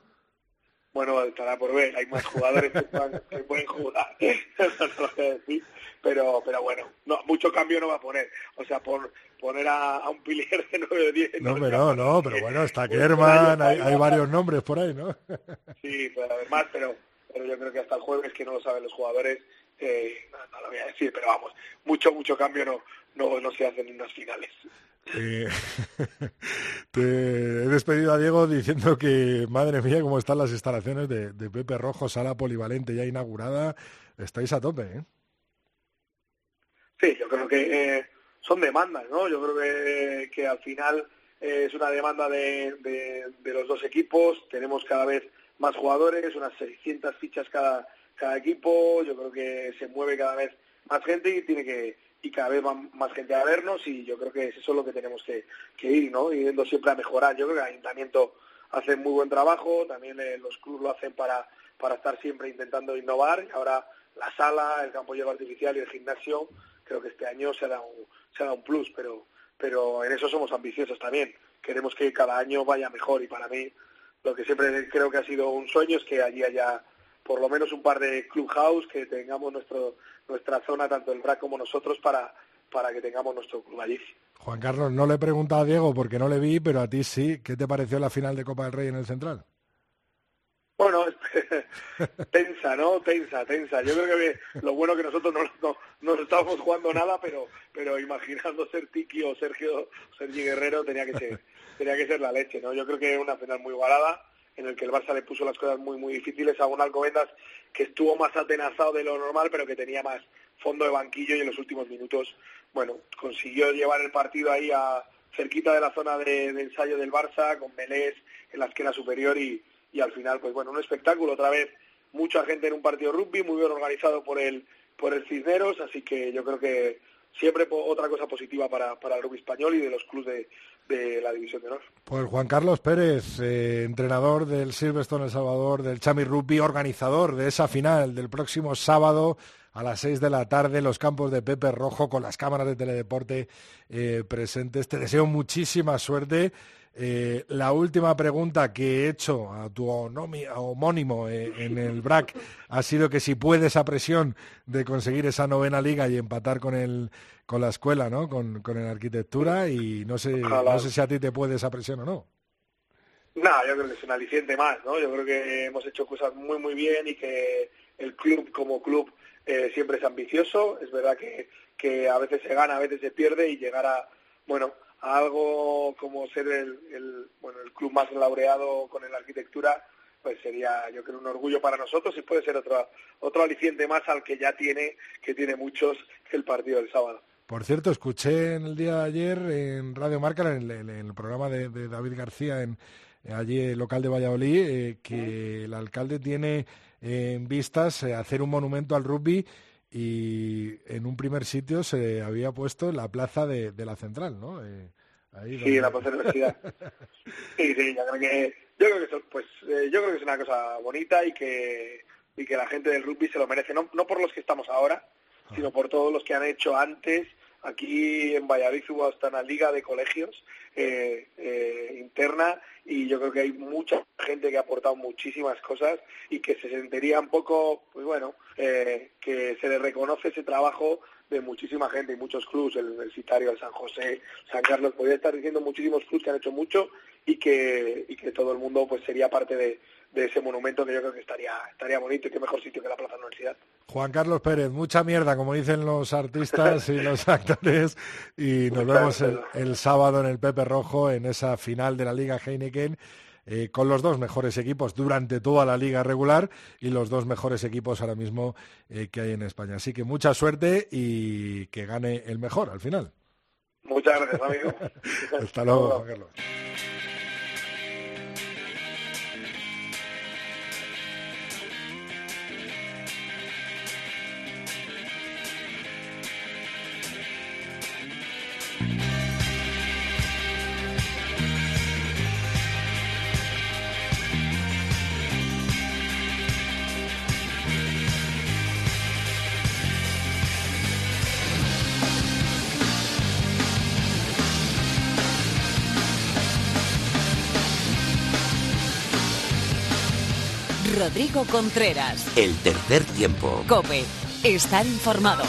Bueno, estará por ver, hay más jugadores que, pueden jugar, <laughs> pero, pero bueno, no, mucho cambio no va a poner, o sea, por poner a, un pilier de 9 o 10. No, pero no, pero bueno, está Kerman, hay, hay, varios nombres por ahí, ¿no? <laughs> sí, pero además, pero, pero yo creo que hasta el jueves, que no lo saben los jugadores, eh, no, lo voy a decir, pero vamos, mucho, mucho cambio no, no, no se hace en unas finales. Eh, <laughs> te he despedido a Diego diciendo que, madre mía, cómo están las instalaciones de, Pepe Rojo, sala polivalente ya inaugurada. Estáis a tope, ¿eh? Sí, yo creo que eh, son demandas, ¿no? Yo creo que, al final eh, es una demanda de, de, los dos equipos. Tenemos cada vez más jugadores, unas 600 fichas cada, cada equipo. Yo creo que se mueve cada vez más gente y tiene que y cada vez va más gente a vernos y yo creo que es eso lo que tenemos que, ir, ¿no? Yendo siempre a mejorar. Yo creo que el ayuntamiento hace muy buen trabajo, también eh, los clubes lo hacen para, para estar siempre intentando innovar. Ahora la sala, el campo de artificial y el gimnasio, creo que este año se ha un, se un plus, pero, pero en eso somos ambiciosos también. Queremos que cada año vaya mejor y para mí lo que siempre creo que ha sido un sueño es que allí haya por lo menos un par de clubhouse, que tengamos nuestro, nuestra zona, tanto el RAC como nosotros, para, para que tengamos nuestro club allí. Juan Carlos, no le he preguntado a Diego porque no le vi, pero a ti sí. ¿Qué te pareció la final de Copa del Rey en el Central? Bueno, <laughs> tensa, ¿no? Tensa, tensa. Yo creo que lo bueno que nosotros no, no, estábamos jugando nada, pero pero imaginando ser Tiki o Sergio Sergi Guerrero tenía que ser tenía que ser la leche, ¿no? Yo creo que es una final muy igualada en el que el Barça le puso las cosas muy, muy difíciles a un Alcobendas que estuvo más atenazado de lo normal, pero que tenía más fondo de banquillo y en los últimos minutos, bueno, consiguió llevar el partido ahí a cerquita de la zona de, ensayo del Barça, con Melés en la esquina superior y, y al final, pues bueno, un espectáculo otra vez, mucha gente en un partido rugby, muy bien organizado por el, por el Cisneros, así que yo creo que siempre otra cosa positiva para, para el rugby español y de los clubes de, la División de Honor. Pues Juan Carlos Pérez, eh, entrenador del Silverstone El Salvador, del Chami Rugby, organizador de esa final del próximo sábado a las seis de la tarde en los campos de Pepe Rojo con las cámaras de teledeporte eh, presentes. Te deseo muchísima suerte eh, la última pregunta que he hecho a tu homónimo eh, en el BRAC ha sido que si puede esa presión de conseguir esa novena liga y empatar con el con la escuela, ¿no? Con, con la arquitectura y no sé, no sé si a ti te puede esa presión o no. No, yo creo que es un aliciente más, ¿no? Yo creo que hemos hecho cosas muy, muy bien y que el club como club eh, siempre es ambicioso. Es verdad que, que a veces se gana, a veces se pierde y llegar a, bueno, algo como ser el, bueno, el club más laureado con la arquitectura, pues sería yo creo un orgullo para nosotros y puede ser otro, otro aliciente más al que ya tiene, que tiene muchos, el partido del sábado. Por cierto, escuché en el día de ayer en Radio Marca, en el, programa de, David García, en allí local de Valladolid, eh, que el alcalde tiene en vistas eh, hacer un monumento al rugby y en un primer sitio se había puesto en la plaza de, la central, ¿no? Eh, sí, en la plaza de la universidad. <laughs> sí, sí, yo creo que, yo creo que, pues, eh, yo creo que es una cosa bonita y que, y que la gente del rugby se lo merece, no, no por los que estamos ahora, ah. sino por todos los que han hecho antes. Aquí en Valladolid hubo hasta una liga de colegios eh, eh, interna y yo creo que hay mucha gente que ha aportado muchísimas cosas y que se sentiría un poco, pues bueno, eh, que se le reconoce ese trabajo de muchísima gente y muchos clubes, el Universitario, el San José, San Carlos, podría estar diciendo muchísimos clubes que han hecho mucho y que, y que todo el mundo pues sería parte de, de ese monumento que yo creo que estaría, estaría bonito y qué mejor sitio que la Plaza Universidad. Juan Carlos Pérez, mucha mierda, como dicen los artistas y <laughs> los actores, y nos vemos el, sábado en el Pepe Rojo en esa final de la Liga Heineken. Eh, con los dos mejores equipos durante toda la liga regular y los dos mejores equipos ahora mismo eh, que hay en España. Así que mucha suerte y que gane el mejor al final. Muchas gracias, amigo. <laughs> Hasta luego, Juan Carlos. Rodrigo Contreras. El tercer tiempo. Cope. Estar informado.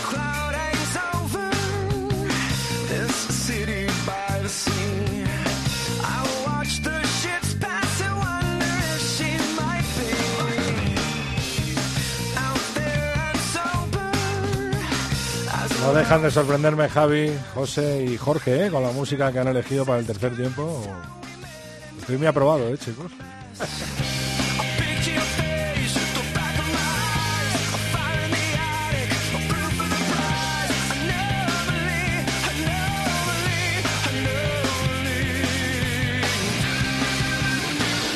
No dejan de sorprenderme Javi, José y Jorge ¿eh? con la música que han elegido para el tercer tiempo. Estoy muy aprobado, ¿eh, chicos? <laughs>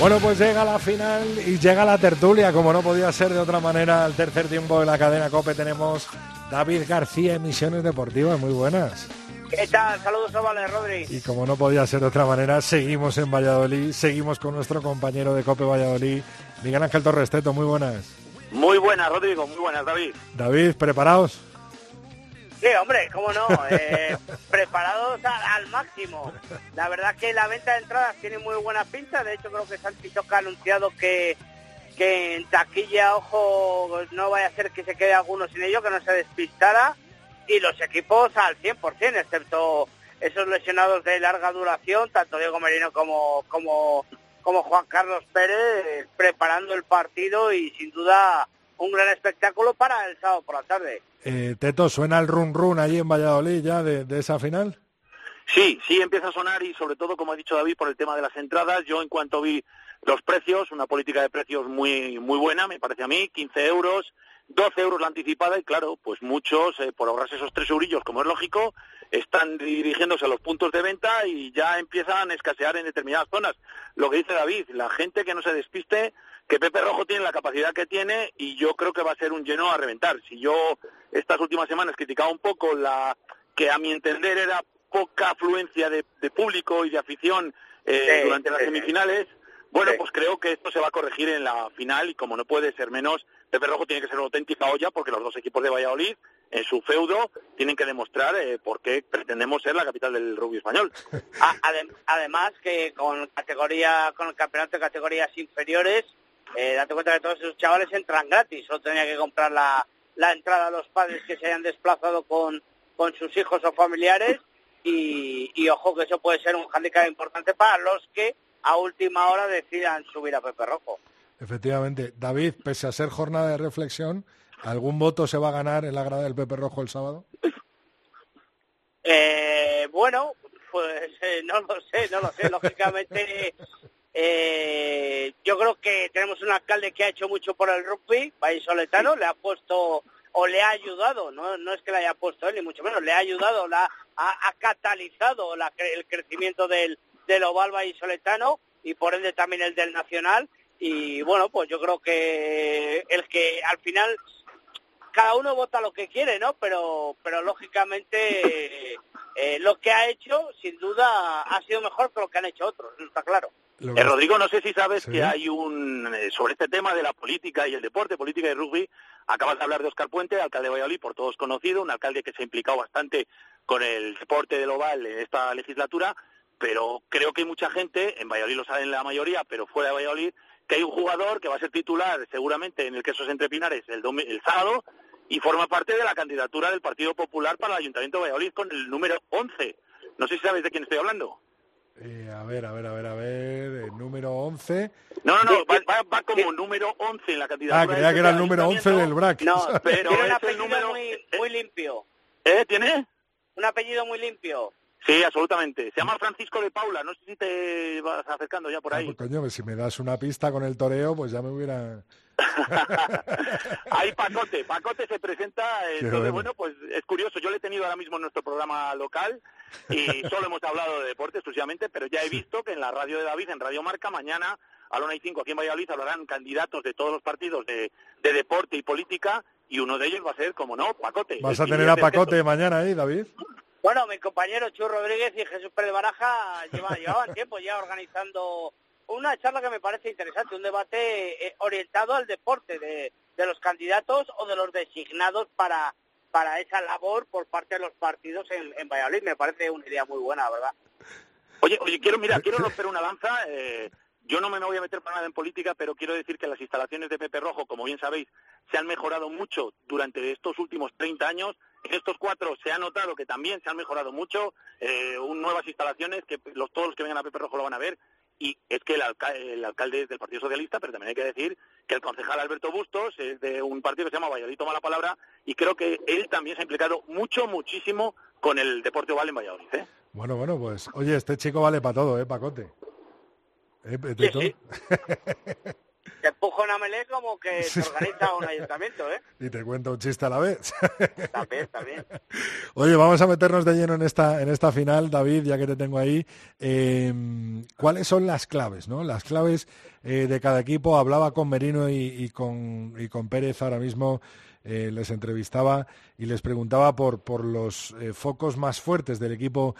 Bueno, pues llega la final y llega la tertulia, como no podía ser de otra manera, el tercer tiempo de la cadena COPE tenemos David García, Emisiones Deportivas, muy buenas. ¿Qué tal? Saludos, Vale, Rodri. Y como no podía ser de otra manera, seguimos en Valladolid, seguimos con nuestro compañero de Cope Valladolid, Miguel Ángel Torresteto, muy buenas. Muy buenas, Rodrigo, muy buenas, David. David, ¿preparados? Sí, hombre, cómo no, eh, <laughs> preparados al máximo. La verdad que la venta de entradas tiene muy buena pinta, de hecho creo que Santi Toca ha anunciado que, que en taquilla, ojo, no vaya a ser que se quede alguno sin ello, que no se despistara, y los equipos al 100%, excepto esos lesionados de larga duración, tanto Diego Merino como, como Juan Carlos Pérez, preparando el partido y sin duda un gran espectáculo para el sábado por la tarde. Eh, Teto, ¿suena el run run allí en Valladolid ya de, esa final? Sí, sí empieza a sonar y sobre todo, como ha dicho David, por el tema de las entradas. Yo en cuanto vi los precios, una política de precios muy muy buena, me parece a mí, 15 euros, 12 euros la anticipada y claro, pues muchos, eh, por ahorrarse esos tres eurillos, como es lógico, están dirigiéndose a los puntos de venta y ya empiezan a escasear en determinadas zonas. Lo que dice David, la gente que no se despiste, que Pepe Rojo tiene la capacidad que tiene y yo creo que va a ser un lleno a reventar. Si yo estas últimas semanas criticaba un poco la que a mi entender era poca afluencia de, público y de afición eh, durante las semifinales, bueno, pues creo que esto se va a corregir en la final y como no puede ser menos, Pepe Rojo tiene que ser una auténtica olla porque los dos equipos de Valladolid en su feudo tienen que demostrar eh, por qué pretendemos ser la capital del rugby español. <laughs> Además que con categoría con el campeonato de categorías inferiores eh, date cuenta que todos esos chavales entran gratis, solo tenía que comprar la, la entrada a los padres que se hayan desplazado con, con sus hijos o familiares y, y, ojo que eso puede ser un hándicap importante para los que a última hora decidan subir a Pepe Rojo. Efectivamente. David, pese a ser jornada de reflexión, ¿algún voto se va a ganar en la grada del Pepe Rojo el sábado? Eh, bueno, pues eh, no lo sé, no lo sé. Lógicamente <laughs> eh, yo creo que tenemos un alcalde que ha hecho mucho por el rugby, País Soletano, le ha puesto o le ha ayudado, no, no es que le haya puesto él, ni mucho menos, le ha ayudado, la, ha, catalizado el crecimiento del, del oval Soletano y por ende también el del Nacional. Y bueno, pues yo creo que el que al final cada uno vota lo que quiere, ¿no? Pero, pero lógicamente eh, lo que ha hecho, sin duda, ha sido mejor que lo que han hecho otros, está claro. Eh, Rodrigo, no sé si sabes que hay un, eh, sobre este tema de la política y el deporte, política y rugby, acabas de hablar de Oscar Puente, alcalde de Valladolid, por todos conocido, un alcalde que se ha implicado bastante con el deporte del oval en esta legislatura, pero creo que hay mucha gente, en Valladolid lo saben la mayoría, pero fuera de Valladolid, que hay un jugador que va a ser titular seguramente en el Quesos Entre Pinares el, el sábado y forma parte de la candidatura del Partido Popular para el Ayuntamiento de Valladolid con el número 11. No sé si sabes de quién estoy hablando. Eh, a ver, a ver, a ver, a ver, el número 11. No, no, no, va, como número 11 en la candidatura. Ah, creía que era el número 11 del BRAC. No, <laughs> pero tiene un apellido muy, muy limpio. ¿Eh? ¿Tiene? Un apellido muy limpio. Sí, absolutamente. Se llama Francisco de Paula. No sé si te vas acercando ya por ah, ahí. pues, coño, si me das una pista con el toreo, pues ya me hubiera... <laughs> Ahí Pacote, Pacote se presenta, <laughs> entonces bueno. pues es curioso, yo le he tenido ahora mismo en nuestro programa local y solo hemos hablado de deporte exclusivamente, pero ya he visto que en la radio de David, en Radio Marca, mañana a la 1 y 5 aquí en Valladolid hablarán candidatos de todos los partidos de, deporte y política y uno de ellos va a ser, como no, Pacote. ¿Vas a tener a Pacote mañana ahí, David? Bueno, mi compañero Chu Rodríguez y Jesús Pérez Baraja <laughs> llevaban tiempo ya organizando una charla que me parece interesante, un debate eh, orientado al deporte de, los candidatos o de los designados para, para esa labor por parte de los partidos en, en Valladolid. Me parece una idea muy buena, ¿verdad? Oye, oye, quiero, mira, quiero <laughs> romper una lanza. Eh, yo no me voy a meter para nada en política, pero quiero decir que las instalaciones de Pepe Rojo, como bien sabéis, se han mejorado mucho durante estos últimos 30 años. En estos cuatro se ha notado que también se han mejorado mucho, eh, nuevas instalaciones que los, todos los que vengan a Pepe Rojo lo van a ver y es que el, alcalde es del Partido Socialista, pero también hay que decir que el concejal Alberto Bustos es de un partido que se llama Valladolid Toma la Palabra y creo que él también se ha implicado mucho, muchísimo con el deporte oval en Valladolid. ¿eh? Bueno, bueno, pues oye, este chico vale para todo, ¿eh, Pacote? ¿Eh, sí, <laughs> te empuja una melé como que <laughs> se organiza un ayuntamiento, ¿eh? Y te cuento un chiste a la vez. <laughs> También, también. Oye, vamos a meternos de lleno en esta, en esta final, David, ya que te tengo ahí. Em, ¿Cuáles son las claves, no? Las claves eh, de cada equipo. Hablaba con Merino y, con, y con Pérez ahora mismo. Eh, les entrevistaba y les preguntaba por, por los eh, focos más fuertes del equipo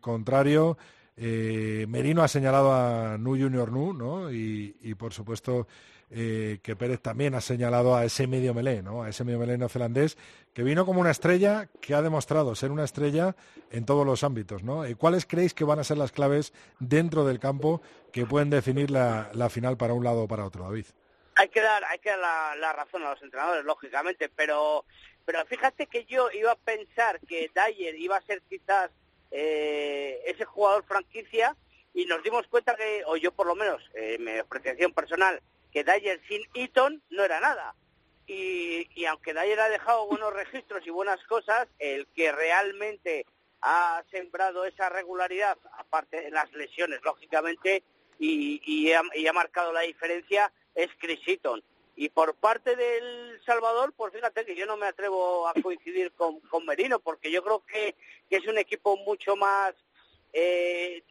contrario. Eh, Merino ha señalado a Nu Junior Nu, ¿no? Y, por supuesto eh, que Pérez también ha señalado a ese medio melé, ¿no? A ese medio melé neozelandés que vino como una estrella que ha demostrado ser una estrella en todos los ámbitos, ¿no? Eh, ¿Cuáles creéis que van a ser las claves dentro del campo que pueden definir la, final para un lado o para otro, David? Hay que dar, hay que dar la, razón a los entrenadores, lógicamente, pero, pero fíjate que yo iba a pensar que Dyer iba a ser quizás eh, ese jugador franquicia y nos dimos cuenta que, o yo por lo menos, eh, mi apreciación personal, que Dyer sin Eaton no era nada. Y, y aunque Dyer ha dejado buenos registros y buenas cosas, el que realmente ha sembrado esa regularidad, aparte de las lesiones, lógicamente, y, y, ha, y ha marcado la diferencia, es Chris Eaton. Y por parte del Salvador, pues fíjate que yo no me atrevo a coincidir con, con Merino, porque yo creo que, es un equipo mucho más eh,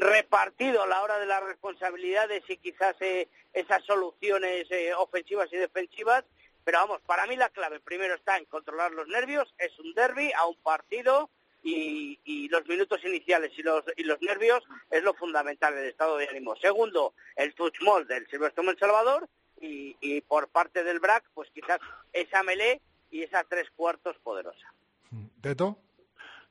repartido a la hora de las responsabilidades y quizás eh, esas soluciones eh, ofensivas y defensivas. Pero vamos, para mí la clave primero está en controlar los nervios, es un derby a un partido y, y, los minutos iniciales y los, y los nervios es lo fundamental del estado de ánimo. Segundo, el touch mall del Silvestre El Salvador y, por parte del BRAC, pues quizás esa melé y esa tres cuartos poderosa. ¿Teto?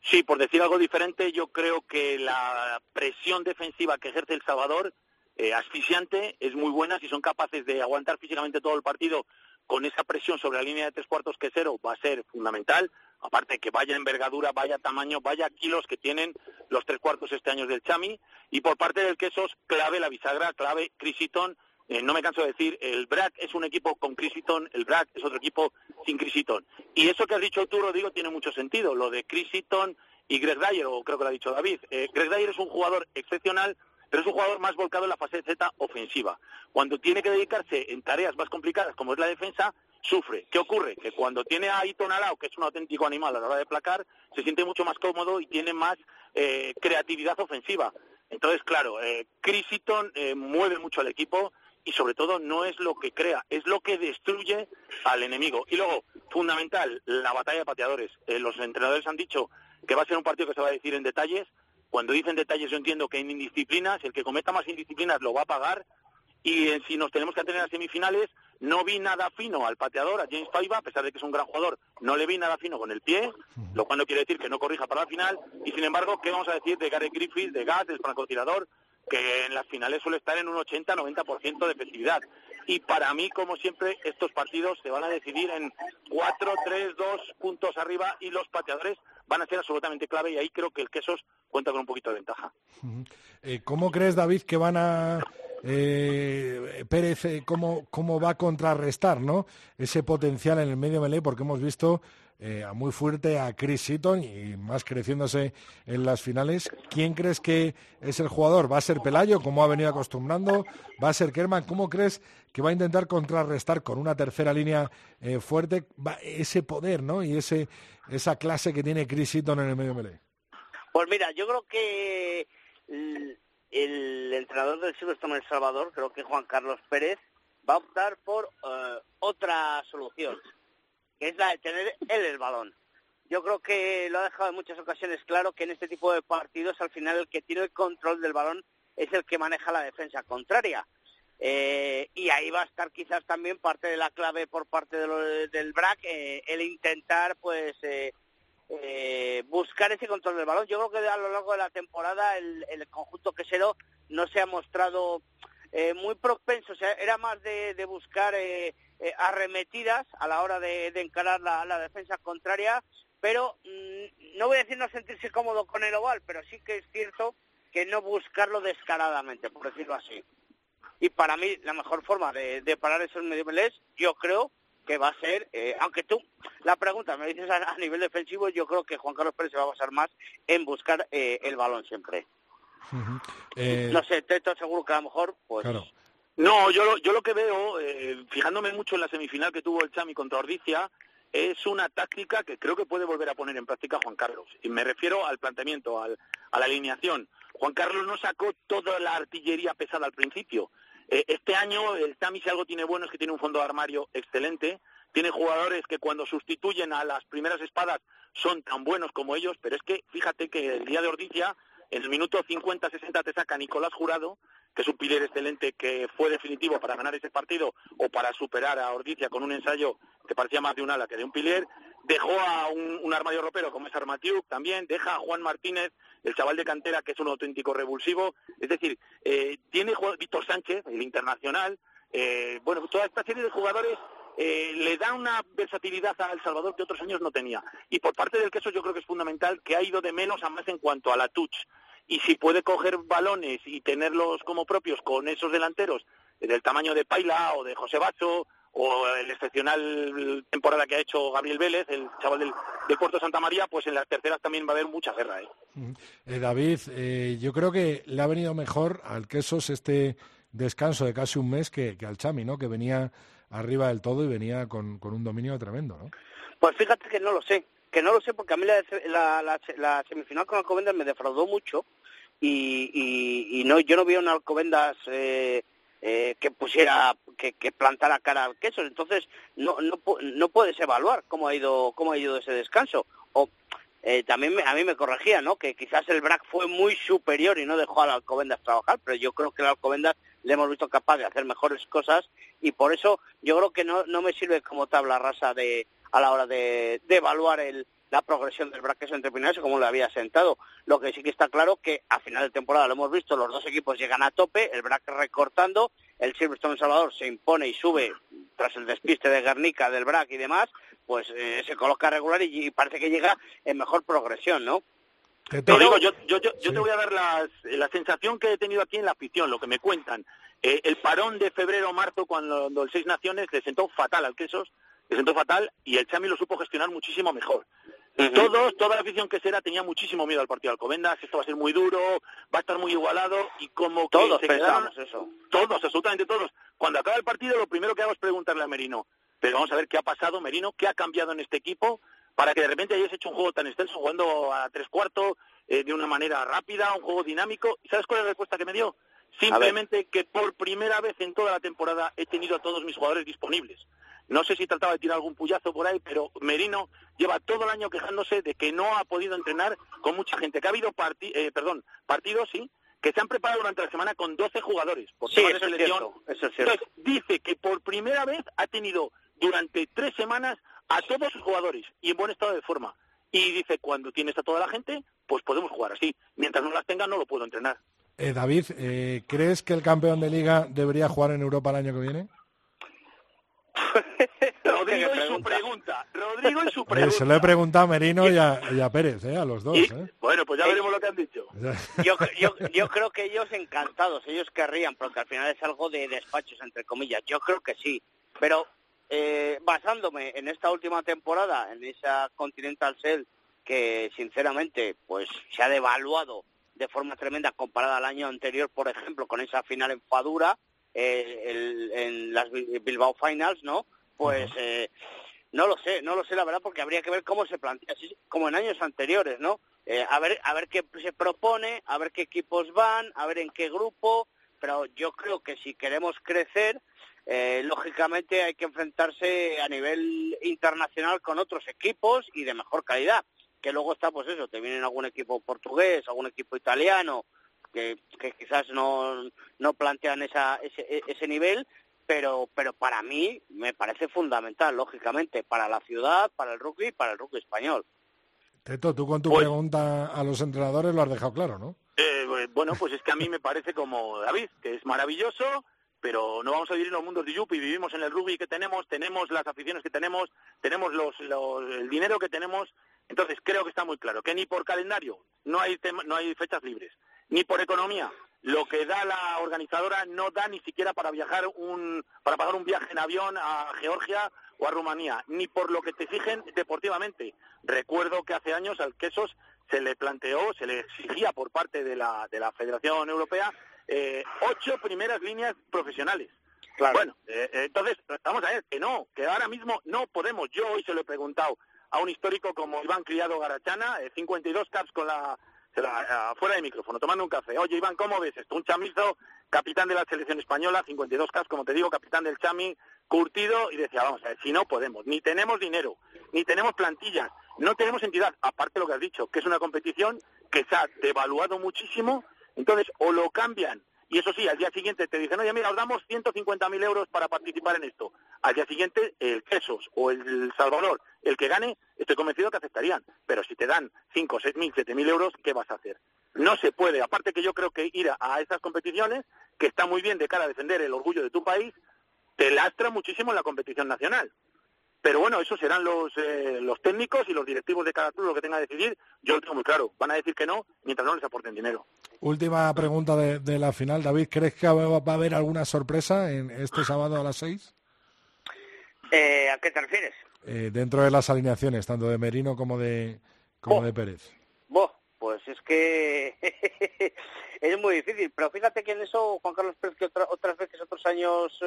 Sí, por decir algo diferente, yo creo que la presión defensiva que ejerce El Salvador, eh, asfixiante, es muy buena. Si son capaces de aguantar físicamente todo el partido con esa presión sobre la línea de tres cuartos que cero, va a ser fundamental. Aparte que vaya envergadura, vaya tamaño, vaya kilos que tienen los tres cuartos este año del Chami. Y por parte del Quesos, clave la bisagra, clave Crisiton, eh, no me canso de decir, el BRAC es un equipo con Crisiton, el BRAC es otro equipo sin Crisiton. Y eso que has dicho tú, Rodrigo, tiene mucho sentido, lo de Crisiton y Greg Dyer, o creo que lo ha dicho David. Eh, Greg Dyer es un jugador excepcional, pero es un jugador más volcado en la fase Z ofensiva. Cuando tiene que dedicarse en tareas más complicadas, como es la defensa, sufre. ¿Qué ocurre? Que cuando tiene a Iton Alao, que es un auténtico animal a la hora de placar, se siente mucho más cómodo y tiene más eh, creatividad ofensiva. Entonces, claro, eh, Crisiton eh, mueve mucho al equipo, y sobre todo no es lo que crea, es lo que destruye al enemigo. Y luego, fundamental, la batalla de pateadores. Eh, los entrenadores han dicho que va a ser un partido que se va a decir en detalles. Cuando dicen detalles yo entiendo que en indisciplinas, el que cometa más indisciplinas lo va a pagar. Y eh, si nos tenemos que tener a semifinales, no vi nada fino al pateador, a James Paiva, a pesar de que es un gran jugador, no le vi nada fino con el pie, lo cual no quiere decir que no corrija para la final. Y sin embargo, ¿qué vamos a decir de Gary Griffith, de Gat, del francotirador? Que en las finales suele estar en un 80-90% de efectividad. Y para mí, como siempre, estos partidos se van a decidir en 4, 3, 2 puntos arriba y los pateadores van a ser absolutamente clave y ahí creo que el Quesos cuenta con un poquito de ventaja. Eh, ¿Cómo crees, David, que van a... Eh, Pérez, eh, cómo, cómo va a contrarrestar ¿no? ese potencial en el medio melee? Porque hemos visto eh, muy fuerte a Chris Seaton y más creciéndose en las finales. ¿Quién crees que es el jugador? ¿Va a ser Pelayo, como ha venido acostumbrando? ¿Va a ser Kerman? ¿Cómo crees que va a intentar contrarrestar con una tercera línea eh, fuerte ese poder ¿no? y ese, esa clase que tiene Chris Seaton en el medio melee? Pues mira, yo creo que el, entrenador del Silverstone en El Salvador, creo que Juan Carlos Pérez, va a optar por eh, otra solución que es la de tener él el balón. Yo creo que lo ha dejado en muchas ocasiones claro que en este tipo de partidos al final el que tiene el control del balón es el que maneja la defensa contraria. Eh, y ahí va a estar quizás también parte de la clave por parte del BRAC, eh, el intentar pues eh, buscar ese control del balón. Yo creo que a lo largo de la temporada el, el conjunto quesero no se ha mostrado muy propenso, o sea, era más de, de buscar eh, arremetidas a la hora de, encarar la, defensa contraria, pero mm, no voy a decir no sentirse cómodo con el oval, pero sí que es cierto que no buscarlo descaradamente, por decirlo así. Y para mí la mejor forma de, parar esos medio yo creo que va a ser, eh, aunque tú la pregunta me dices a, nivel defensivo, yo creo que Juan Carlos Pérez se va a basar más en buscar eh, el balón siempre. No sé, te estoy seguro que a lo mejor, pues No, yo, yo lo que veo, eh, fijándome mucho en la semifinal que tuvo el Chami contra Ordicia, es una táctica que creo que puede volver a poner en práctica Juan Carlos. Y me refiero al planteamiento, al, a la alineación. Juan Carlos no sacó toda la artillería pesada al principio. Eh, este año el Chami si algo tiene bueno es que tiene un fondo de armario excelente. Tiene jugadores que cuando sustituyen a las primeras espadas son tan buenos como ellos, pero es que fíjate que el día de Ordicia, en el minuto 50-60 te saca Nicolás Jurado, que es un pilar excelente que fue definitivo para ganar ese partido o para superar a Ordicia con un ensayo que parecía más de un ala que de un pilar. Dejó a un, armario ropero como es Armatiuk también, deja a Juan Martínez, el chaval de cantera que es un auténtico revulsivo. Es decir, eh, tiene Víctor Sánchez, el internacional. Eh, bueno, toda esta serie de jugadores eh, le da una versatilidad a El Salvador que otros años no tenía. Y por parte del queso yo creo que es fundamental que ha ido de menos a más en cuanto a la touch y si puede coger balones y tenerlos como propios con esos delanteros del tamaño de Paila o de José Bacho o el excepcional temporada que ha hecho Gabriel Vélez, el chaval del, Puerto Santa María, pues en las terceras también va a haber mucha guerra. ¿eh? eh David, eh, yo creo que le ha venido mejor al Quesos este descanso de casi un mes que, al Chami, ¿no? Que venía arriba del todo y venía con, con un dominio tremendo, ¿no? Pues fíjate que no lo sé que no lo sé porque a mí la, la, semifinal con Alcobendas me defraudó mucho y, y, no yo no vi un Alcobendas eh, eh, que pusiera que, que, plantara cara al queso. Entonces no, no no puedes evaluar cómo ha ido cómo ha ido ese descanso. O eh, también a mí me corregía no que quizás el BRAC fue muy superior y no dejó al Alcobendas trabajar pero yo creo que el Alcobendas le hemos visto capaz de hacer mejores cosas y por eso yo creo que no no me sirve como tabla rasa de a la hora de, evaluar el, la progresión del Braqueso entre como le había sentado. Lo que sí que está claro que a final de temporada lo hemos visto, los dos equipos llegan a tope, el BRAC recortando, el Silverstone Salvador se impone y sube tras el despiste de Guernica, del BRAC y demás, pues eh, se coloca regular y, parece que llega en mejor progresión, ¿no? Pero, yo, yo, yo, te voy a dar la sensación que he tenido aquí en la afición, lo que me cuentan. Eh, el parón de febrero-marzo, cuando, cuando el Seis Naciones le sentó fatal al Quesos, se sentó fatal y el Chami lo supo gestionar muchísimo mejor. Todos, toda la afición que será tenía muchísimo miedo al partido de Alcobendas, esto va a ser muy duro, va a estar muy igualado y como que todos pensamos eso. Todos, absolutamente todos. Cuando acaba el partido lo primero que hago es preguntarle a Merino, pero vamos a ver qué ha pasado, Merino, qué ha cambiado en este equipo para que de repente hayas hecho un juego tan extenso, jugando a tres cuartos, eh, de una manera rápida, un juego dinámico. ¿Y sabes cuál es la respuesta que me dio? Simplemente que por primera vez en toda la temporada he tenido a todos mis jugadores disponibles. No sé si trataba de tirar algún puyazo por ahí, pero Merino lleva todo el año quejándose de que no ha podido entrenar con mucha gente, que ha habido eh, perdón, partidos, sí, que se han preparado durante la semana con 12 jugadores. Por sí, eso es, cierto, Entonces, dice que por primera vez ha tenido durante tres semanas a todos sus jugadores y en buen estado de forma. Y dice, cuando tienes a toda la gente, pues podemos jugar así. Mientras no las tenga, no lo puedo entrenar. Eh, David, eh, ¿crees que el campeón de liga debería jugar en Europa el año que viene? <laughs> Rodrigo y su pregunta. <laughs> Rodrigo y su pregunta. se lo he preguntado a Merino y a, Pérez, ¿eh? a los dos. ¿eh? Bueno, pues ya veremos lo que han dicho. <laughs> Yo, yo, creo que ellos encantados, ellos querrían, porque al final es algo de despachos, entre comillas. Yo creo que sí. Pero eh, basándome en esta última temporada, en esa Continental Cell, que sinceramente pues se ha devaluado de forma tremenda comparada al año anterior, por ejemplo, con esa final en Fadura, eh, en las Bilbao Finals, ¿no? Pues eh, no lo sé, no lo sé la verdad, porque habría que ver cómo se plantea, como en años anteriores, ¿no? Eh, a ver, a ver qué se propone, a ver qué equipos van, a ver en qué grupo, pero yo creo que si queremos crecer, lógicamente hay que enfrentarse a nivel internacional con otros equipos y de mejor calidad. Que luego está, pues eso, te vienen algún equipo portugués, algún equipo italiano, que, quizás no, no plantean esa, ese, ese nivel, pero, pero para mí me parece fundamental, lógicamente, para la ciudad, para el rugby y para el rugby español. Teto, tú con tu pues pregunta a los entrenadores lo has dejado claro, ¿no? Eh, bueno, pues es que a mí me parece como David, que es maravilloso, pero no vamos a vivir en los mundos de Yupi, vivimos en el rugby que tenemos, tenemos las aficiones que tenemos, tenemos los, el dinero que tenemos, entonces creo que está muy claro que ni por calendario no hay, no hay fechas libres, ni por economía. Lo que da la organizadora no da ni siquiera para viajar un, para pagar un viaje en avión a Georgia o a Rumanía, ni por lo que te exigen deportivamente. Recuerdo que hace años al Quesos se le planteó, se le exigía por parte de la, de la Federación Europea eh, ocho primeras líneas profesionales. Claro. Bueno, eh, eh, entonces, vamos a ver, que no, que ahora mismo no podemos. Yo hoy se lo he preguntado a un histórico como Iván Criado Garachana, 52 caps con la, fuera de micrófono, tomando un café. Oye, Iván, ¿cómo ves esto? Un chamizo, capitán de la selección española, 52 caps, como te digo, capitán del chami, curtido, y decía, vamos a ver, si no podemos, ni tenemos dinero, ni tenemos plantillas, no tenemos entidad, aparte de lo que has dicho, que es una competición que se ha devaluado muchísimo, entonces o lo cambian y eso sí, al día siguiente te dicen, oye, mira, os damos 150.000 euros para participar en esto. Al día siguiente, el Quesos o el Salvador, el que gane, estoy convencido que aceptarían. Pero si te dan 5, 6.000, 7.000 euros, ¿qué vas a hacer? No se puede. Aparte que yo creo que ir a, a estas competiciones, que está muy bien de cara a defender el orgullo de tu país, te lastra muchísimo en la competición nacional. Pero bueno, esos serán los, eh, los técnicos y los directivos de cada club lo que tenga que decidir. Yo lo tengo muy claro. Van a decir que no mientras no les aporten dinero. Última pregunta de, la final. David, ¿crees que va a haber alguna sorpresa en este sábado a las seis? Eh, ¿A qué te refieres? Eh, dentro de las alineaciones, tanto de Merino como de, como de Pérez. pues es que <laughs> es muy difícil. Pero fíjate que en eso Juan Carlos Pérez, que otras veces, otros años,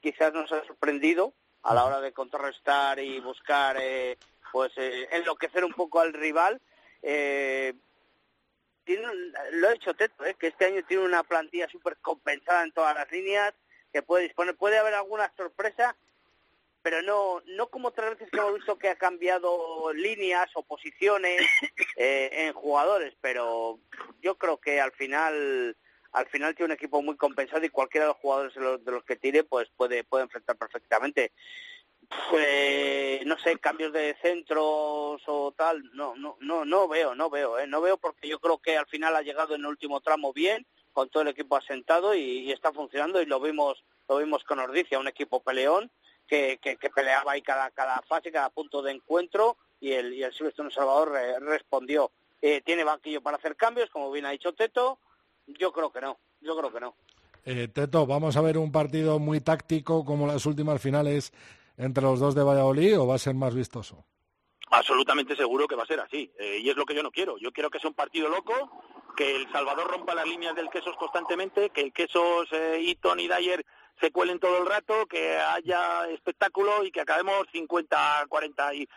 quizás nos ha sorprendido a la hora de contrarrestar y buscar eh, pues eh, enloquecer un poco al rival eh, tiene, lo ha hecho Teto que este año tiene una plantilla súper compensada en todas las líneas que puede disponer puede haber alguna sorpresa pero no no como otras veces que hemos visto que ha cambiado líneas o posiciones <laughs> en jugadores pero yo creo que al final al final tiene un equipo muy compensado y cualquiera de los jugadores de los, que tire pues puede puede enfrentar perfectamente pues no sé cambios de centros o tal no no no no veo no veo ¿eh? no veo porque yo creo que al final ha llegado en el último tramo bien con todo el equipo asentado y, está funcionando y lo vimos lo vimos con Ordicia un equipo peleón que, que, peleaba ahí cada cada fase cada punto de encuentro y el y el Silvestre Salvador respondió eh, tiene banquillo para hacer cambios como bien ha dicho Teto yo creo que no, yo creo que no. Eh, Teto, ¿vamos a ver un partido muy táctico como las últimas finales entre los dos de Valladolid o va a ser más vistoso? Absolutamente seguro que va a ser así. Eh, y es lo que yo no quiero. Yo quiero que sea un partido loco, que El Salvador rompa las líneas del Quesos constantemente, que el Quesos, eh, Eaton y Dyer se cuelen todo el rato, que haya espectáculo y que acabemos 50-46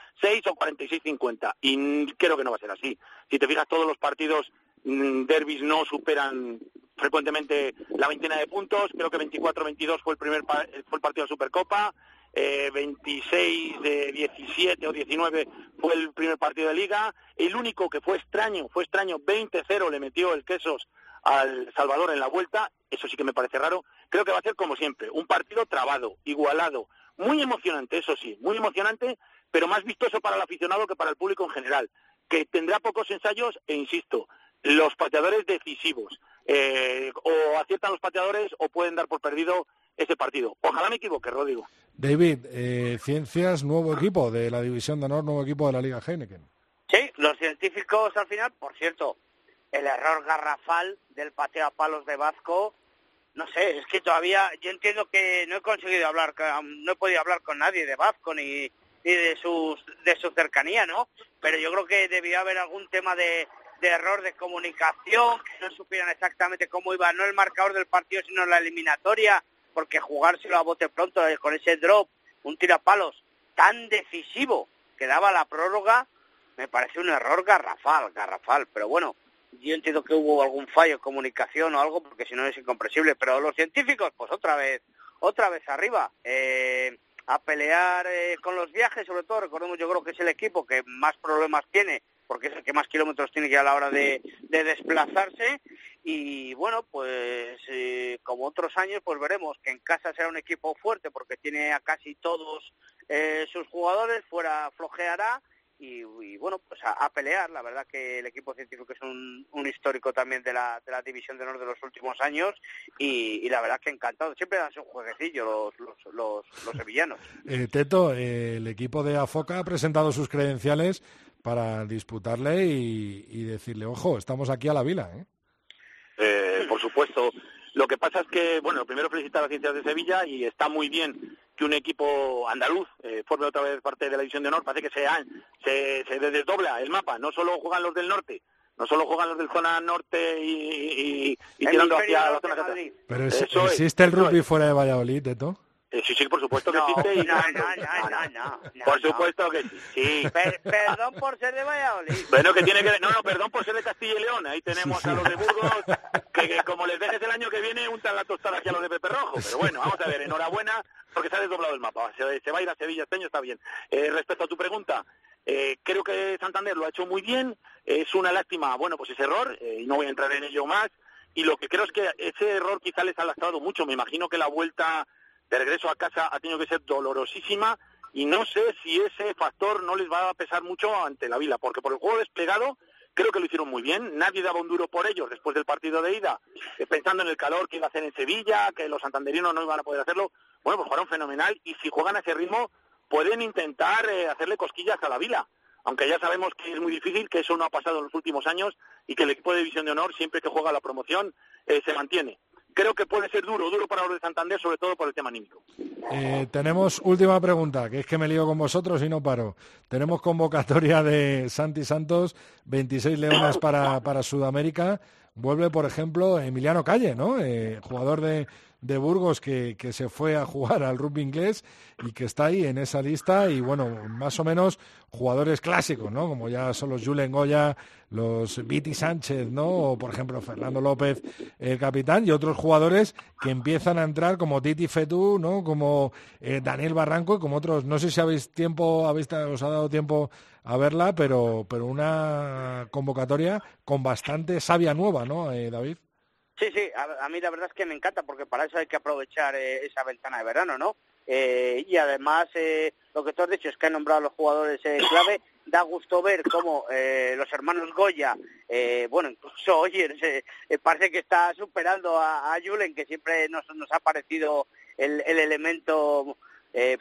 o 46-50. Y creo que no va a ser así. Si te fijas, todos los partidos derbis no superan frecuentemente la veintena de puntos. Creo que 24-22 fue el primer fue el partido de Supercopa. Eh, 26 de 17 o 19 fue el primer partido de Liga. El único que fue extraño, fue extraño, 20-0 le metió el Quesos al Salvador en la vuelta. Eso sí que me parece raro. Creo que va a ser como siempre, un partido trabado, igualado, muy emocionante, eso sí, muy emocionante, pero más vistoso para el aficionado que para el público en general, que tendrá pocos ensayos e insisto, los pateadores decisivos. Eh, o aciertan los pateadores o pueden dar por perdido ese partido. Ojalá me equivoque, Rodrigo. David, eh, Ciencias, nuevo equipo de la División de Honor, nuevo equipo de la Liga Heineken. Sí, los científicos al final, por cierto, el error garrafal del pateo a palos de Vasco, no sé, es que todavía yo entiendo que no he conseguido hablar, no he podido hablar con nadie de Vasco ni, ni de, sus, de su cercanía, ¿no? Pero yo creo que debía haber algún tema de, de error de comunicación, que no supieran exactamente cómo iba, no el marcador del partido, sino la eliminatoria, porque jugárselo a bote pronto eh, con ese drop, un tirapalos tan decisivo que daba la prórroga, me parece un error garrafal, garrafal, pero bueno, yo entiendo que hubo algún fallo de comunicación o algo, porque si no es incomprensible, pero los científicos, pues otra vez, otra vez arriba, eh, a pelear eh, con los viajes, sobre todo, recordemos, yo creo que es el equipo que más problemas tiene porque es el que más kilómetros tiene que a la hora de, desplazarse. Y bueno pues eh, como otros años pues veremos que en casa será un equipo fuerte porque tiene a casi todos eh, sus jugadores fuera flojeará y, bueno pues a, pelear. La verdad que el equipo científico es un, histórico también de la, de la división de honor de los últimos años y, la verdad que encantado. Siempre dan un jueguecillo los, los, los, sevillanos. Eh, Teto el equipo de Afoca ha presentado sus credenciales para disputarle y, decirle, ojo, estamos aquí a la vila. ¿eh? ¿eh? por supuesto. Lo que pasa es que, bueno, primero felicitar a Ciencias de Sevilla y está muy bien que un equipo andaluz eh, forme otra vez parte de la división de honor. Parece que se, se, se desdobla el mapa. No solo juegan los del norte, no solo juegan los del zona norte y, tirando hacia la zona Pero existe el rugby fuera de Valladolid, ¿esto? Eh, sí, sí, por supuesto que existe. No, no, no, no, Por supuesto que sí. perdón por ser de Valladolid. Bueno, que tiene que... No, no, perdón por ser de Castilla y León. Ahí tenemos a los de Burgos, que, como les dejes el año que viene, untan la tostada aquí a los de Pepe Rojo. Pero bueno, vamos a ver, enhorabuena, porque se ha desdoblado el mapa. Se, va a ir a Sevilla este año, está bien. Eh, respecto a tu pregunta, eh, creo que Santander lo ha hecho muy bien. Es una lástima, bueno, pues ese error, y no voy a entrar en ello más. Y lo que creo es que ese error quizá les ha lastrado mucho. Me imagino que la vuelta de regreso a casa ha tenido que ser dolorosísima y no sé si ese factor no les va a pesar mucho ante la Vila, porque por el juego desplegado creo que lo hicieron muy bien, nadie daba un duro por ellos después del partido de ida, eh, pensando en el calor que iba a hacer en Sevilla, que los santanderinos no iban a poder hacerlo, bueno, pues jugaron fenomenal y si juegan a ese ritmo pueden intentar eh, hacerle cosquillas a la Vila, aunque ya sabemos que es muy difícil, que eso no ha pasado en los últimos años y que el equipo de División de Honor siempre que juega la promoción eh, se mantiene creo que puede ser duro, duro para los de Santander, sobre todo por el tema anímico. Eh, tenemos última pregunta, que es que me lío con vosotros y no paro. Tenemos convocatoria de Santi Santos, 26 leones para, para Sudamérica. Vuelve, por ejemplo, Emiliano Calle, ¿no? Eh, jugador de, de Burgos que, que, se fue a jugar al rugby inglés y que está ahí en esa lista y bueno, más o menos jugadores clásicos, ¿no? Como ya son los Julen Goya, los Viti Sánchez, ¿no? O por ejemplo Fernando López, el capitán, y otros jugadores que empiezan a entrar como Titi Fetú, ¿no? Como eh, Daniel Barranco y como otros. No sé si habéis tiempo, habéis, os ha dado tiempo a verla, pero, pero una convocatoria con bastante savia nueva, ¿no, eh, David? Sí, sí, a, mí la verdad es que me encanta porque para eso hay que aprovechar eh, esa ventana de verano, ¿no? Eh, y además, eh, lo que tú has dicho es que han nombrado a los jugadores clave. Da gusto ver cómo los hermanos Goya, bueno, incluso <laughs> oye, parece que está superando a, a Julen, que siempre nos, nos ha parecido el, el elemento,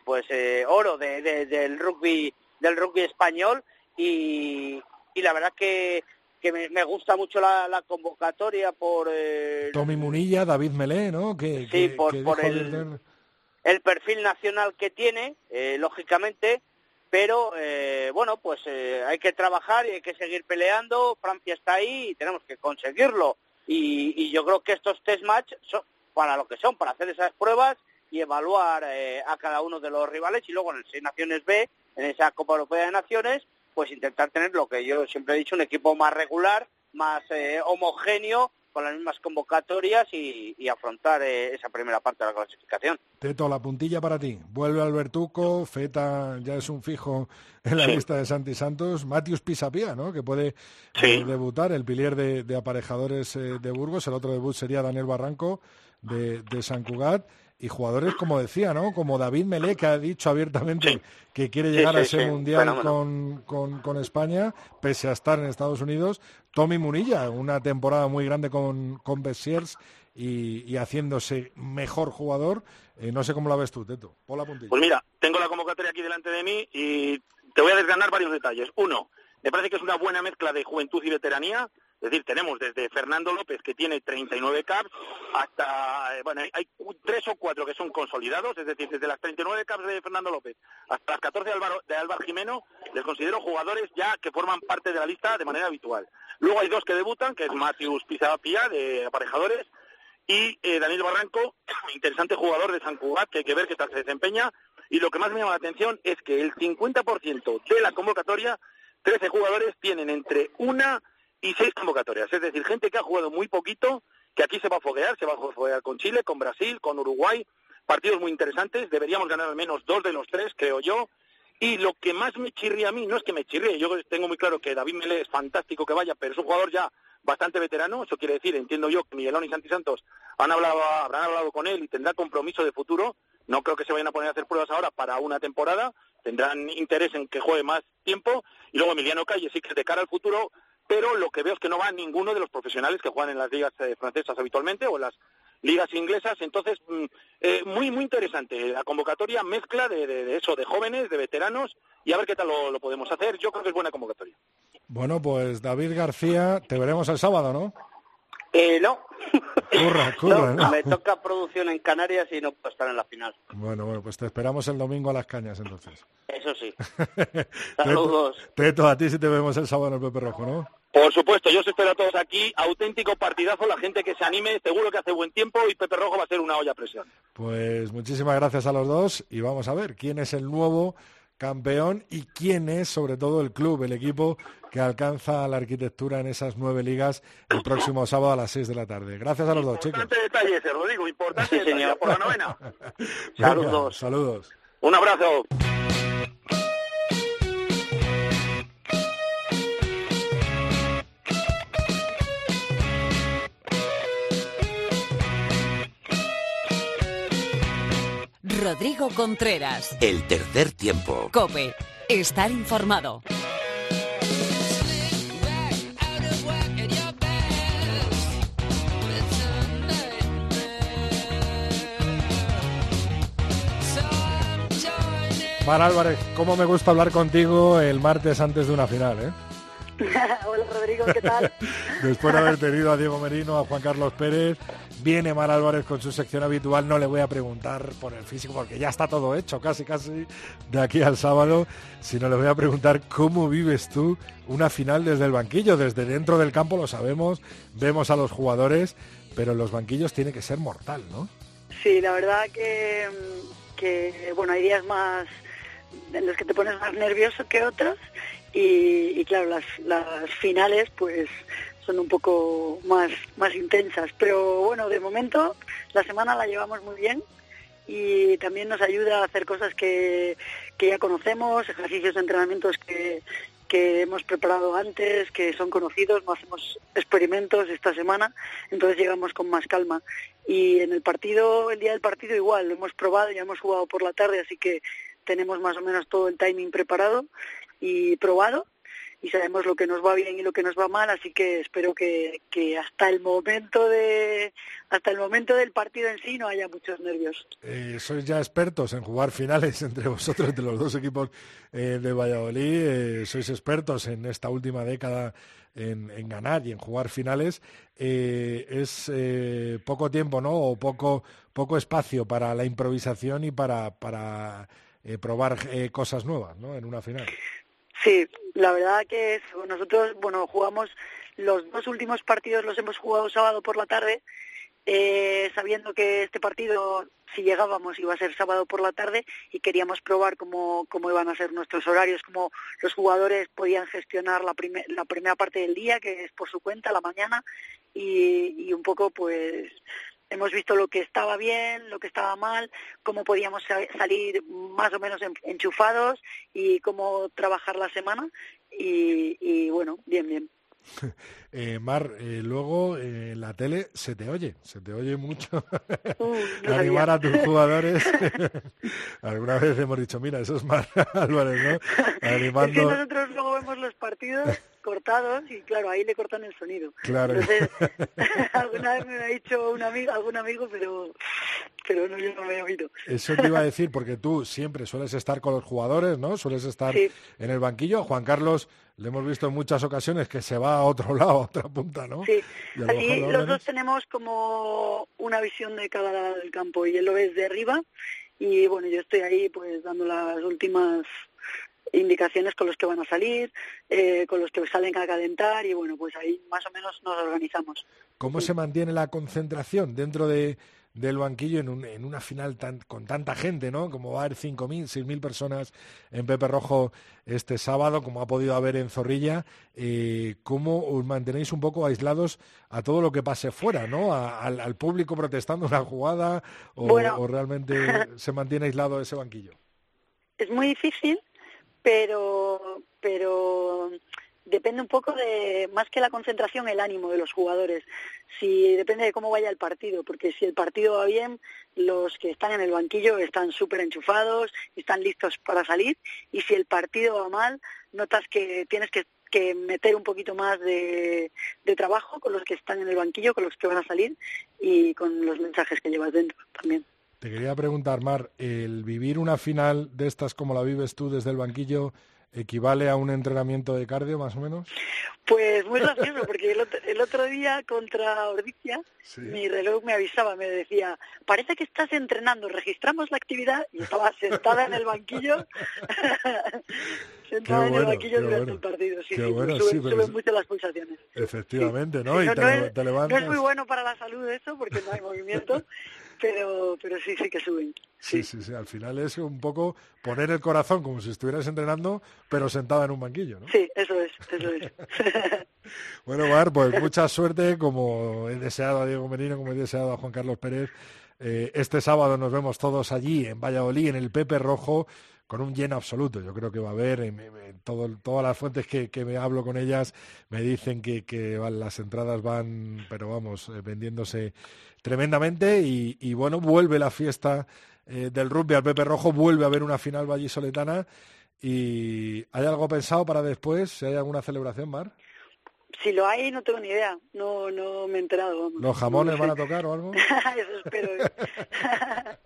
pues, oro de, del rugby del rugby español. Y, y la verdad que que me, gusta mucho la, convocatoria por... Eh, Tommy Munilla, David Melé, ¿no? Que, sí, por, el, el, perfil nacional que tiene, eh, lógicamente, pero eh, bueno, pues hay que trabajar y hay que seguir peleando, Francia está ahí y tenemos que conseguirlo. Y, yo creo que estos test match son para lo que son, para hacer esas pruebas y evaluar a cada uno de los rivales y luego en el Seis Naciones B, en esa Copa Europea de Naciones, pues intentar tener lo que yo siempre he dicho, un equipo más regular, más eh, homogéneo, con las mismas convocatorias y, afrontar eh, esa primera parte de la clasificación. Teto, la puntilla para ti. Vuelve Albertuco, Feta ya es un fijo en la lista de Santi Santos, Matius Pisapia, ¿no? que puede eh, debutar, el pilier de, aparejadores de Burgos, el otro debut sería Daniel Barranco de, de San Cugat y jugadores como decía, ¿no? Como David Melé, que ha dicho abiertamente que quiere llegar a ese mundial con, con, España, pese a estar en Estados Unidos. Tommy Munilla, una temporada muy grande con, con Bessiers y, haciéndose mejor jugador. Eh, no sé cómo la ves tú, Teto. Pues mira, tengo la convocatoria aquí delante de mí y te voy a desgranar varios detalles. Uno, me parece que es una buena mezcla de juventud y veteranía. Es decir, tenemos desde Fernando López, que tiene 39 caps, hasta, eh, bueno, hay tres o cuatro que son consolidados, es decir, desde las 39 caps de Fernando López hasta las 14 de Álvaro, Jimeno, les considero jugadores ya que forman parte de la lista de manera habitual. Luego hay dos que debutan, que es Matius Pizapia, de aparejadores, y eh, Daniel Barranco, <clears throat> interesante jugador de San Cugat, que hay que ver qué tal se desempeña. Y lo que más me llama la atención es que el 50% de la convocatoria, 13 jugadores tienen entre una y seis convocatorias. Es decir, gente que ha jugado muy poquito, que aquí se va a foguear, se va a foguear con Chile, con Brasil, con Uruguay, partidos muy interesantes, deberíamos ganar al menos dos de los tres, creo yo. Y lo que más me chirría a mí, no es que me chirríe, yo tengo muy claro que David Mele es fantástico que vaya, pero es un jugador ya bastante veterano, eso quiere decir, entiendo yo que Miguelón y Santi Santos han hablado, habrán hablado con él y tendrá compromiso de futuro, no creo que se vayan a poner a hacer pruebas ahora para una temporada, tendrán interés en que juegue más tiempo, y luego Emiliano Calle sí que de cara al futuro pero lo que veo es que no va ninguno de los profesionales que juegan en las ligas eh, francesas habitualmente o en las ligas inglesas. Entonces, mm, eh, muy, muy interesante. La convocatoria mezcla de, eso, de jóvenes, de veteranos, y a ver qué tal lo, podemos hacer. Yo creo que es buena convocatoria. Bueno, pues David García, te veremos el sábado, ¿no? Eh, no. Curra, <laughs> curra, no, Me toca producción en Canarias y no puedo estar en la final. Bueno, bueno, pues te esperamos el domingo a las cañas entonces. Eso sí. <laughs> Saludos. Teto, a ti sí te vemos el sábado en el Pepe Rojo, ¿no? Por supuesto, yo os espero a todos aquí. Auténtico partidazo, la gente que se anime, seguro que hace buen tiempo y Pepe Rojo va a ser una olla a presión. Pues muchísimas gracias a los dos y vamos a ver quién es el nuevo campeón y quién es sobre todo el club, el equipo que alcanza la arquitectura en esas nueve ligas el próximo sábado a las seis de la tarde. Gracias a los dos, chicos. Importante detalle ese, Rodrigo, importante sí, señor. por la novena. <laughs> saludos. Saludos. Un abrazo. Rodrigo Contreras. El tercer tiempo. Cope. Estar informado. Mar Álvarez, ¿cómo me gusta hablar contigo el martes antes de una final, eh? <laughs> Hola Rodrigo, ¿qué tal? <laughs> Después de haber tenido a Diego Merino, a Juan Carlos Pérez, viene Mar Álvarez con su sección habitual. No le voy a preguntar por el físico porque ya está todo hecho, casi casi de aquí al sábado, sino le voy a preguntar cómo vives tú una final desde el banquillo, desde dentro del campo lo sabemos, vemos a los jugadores, pero los banquillos tiene que ser mortal, ¿no? Sí, la verdad que, que bueno, hay días más en los que te pones más nervioso que otros y, claro, las, las finales pues son un poco más, más intensas. Pero bueno, de momento la semana la llevamos muy bien y también nos ayuda a hacer cosas que, que ya conocemos, ejercicios de entrenamientos que, que hemos preparado antes, que son conocidos, no hacemos experimentos esta semana, entonces llegamos con más calma. Y en el partido, el día del partido igual, lo hemos probado, ya hemos jugado por la tarde, así que tenemos más o menos todo el timing preparado y probado y sabemos lo que nos va bien y lo que nos va mal, así que espero que, que hasta el momento de hasta el momento del partido en sí no haya muchos nervios. Eh, sois ya expertos en jugar finales <laughs> entre vosotros, entre los dos equipos eh, de Valladolid, eh, sois expertos en esta última década en, en ganar y en jugar finales. es poco tiempo, ¿no? O poco poco espacio para la improvisación y para para probar cosas nuevas, ¿no? En una final. Sí, la verdad que nosotros, bueno, jugamos los dos últimos partidos los hemos jugado sábado por la tarde, eh, sabiendo que este partido, si llegábamos, iba a ser sábado por la tarde y queríamos probar cómo, cómo iban a ser nuestros horarios, cómo los jugadores podían gestionar la, la primera parte del día, que es por su cuenta, la mañana, y, y un poco pues hemos visto lo que estaba bien, lo que estaba mal, cómo podíamos salir más o menos enchufados y cómo trabajar la semana y, bueno, bien, bien. <laughs> Eh, Mar, eh, luego en la tele se te oye, se te oye mucho uh, <laughs> animar a tus jugadores. <laughs> Alguna vez hemos dicho, mira, eso es Mar Álvarez, ¿no? Animando... nosotros luego vemos los partidos cortados y claro, ahí le cortan el sonido. Claro. Entonces, <laughs> <laughs> alguna vez me ha dicho un amigo, algún amigo, pero, pero no, yo no me he oído. Eso te iba a <laughs> decir, porque tú siempre sueles estar con los jugadores, ¿no? Sueles estar en el banquillo. Juan Carlos, le hemos visto en muchas ocasiones que se va a otro lado, a otra punta, ¿no? Sí, así los dos tenemos como una visión de cada lado del campo y él lo ves de arriba y bueno, yo estoy ahí pues dando las últimas indicaciones con los que van a salir, eh, con los que salen a calentar y bueno, pues ahí más o menos nos organizamos. ¿Cómo se mantiene la concentración dentro de, del banquillo en, un, en una final tan, con tanta gente, ¿no? Como va a haber 5.000, 6.000 personas en Pepe Rojo este sábado, como ha podido haber en Zorrilla. Eh, ¿Cómo os mantenéis un poco aislados a todo lo que pase fuera, ¿no? al, público protestando una jugada o, o realmente <laughs> se mantiene aislado ese banquillo. Es muy difícil pero, pero depende un poco de, más que la concentración, el ánimo de los jugadores. Si depende de cómo vaya el partido, porque si el partido va bien, los que están en el banquillo están súper enchufados, están listos para salir, y si el partido va mal, notas que tienes que, que meter un poquito más de, de trabajo con los que están en el banquillo, con los que van a salir y con los mensajes que llevas dentro también. Te quería preguntar, Mar, ¿el vivir una final de estas como la vives tú desde el banquillo equivale a un entrenamiento de cardio más o menos? Pues muy gracioso, porque el otro, día contra Ordicia, mi reloj me avisaba, me decía, parece que estás entrenando, registramos la actividad y estaba sentada en el banquillo. <laughs> sentada en el banquillo durante el partido. Sí, sí, bueno, suben, mucho las pulsaciones. Efectivamente, ¿no? Y te, no, levantas... no es muy bueno para la salud eso, porque no hay movimiento, <laughs> pero, pero sí, sí que suben. Sí. sí, sí, Al final es un poco poner el corazón como si estuvieras entrenando, pero sentada en un banquillo, ¿no? Sí, eso es, eso es. <laughs> bueno, Mar, pues mucha suerte, como he deseado a Diego Merino, como he deseado a Juan Carlos Pérez. Eh, este sábado nos vemos todos allí en Valladolid, en el Pepe Rojo, con un lleno absoluto. Yo creo que va a haber, todas las fuentes que, me hablo con ellas me dicen que, las entradas van, pero vamos, eh, vendiéndose tremendamente y, bueno, vuelve la fiesta eh, del rugby al Pepe Rojo, vuelve a haber una final vallisoletana y ¿hay algo pensado para después? ¿Si hay alguna celebración, Mar? Si lo hay, no tengo ni idea. No, no me he enterado. ¿Los jamones van a tocar o algo? <laughs> Eso espero. <laughs>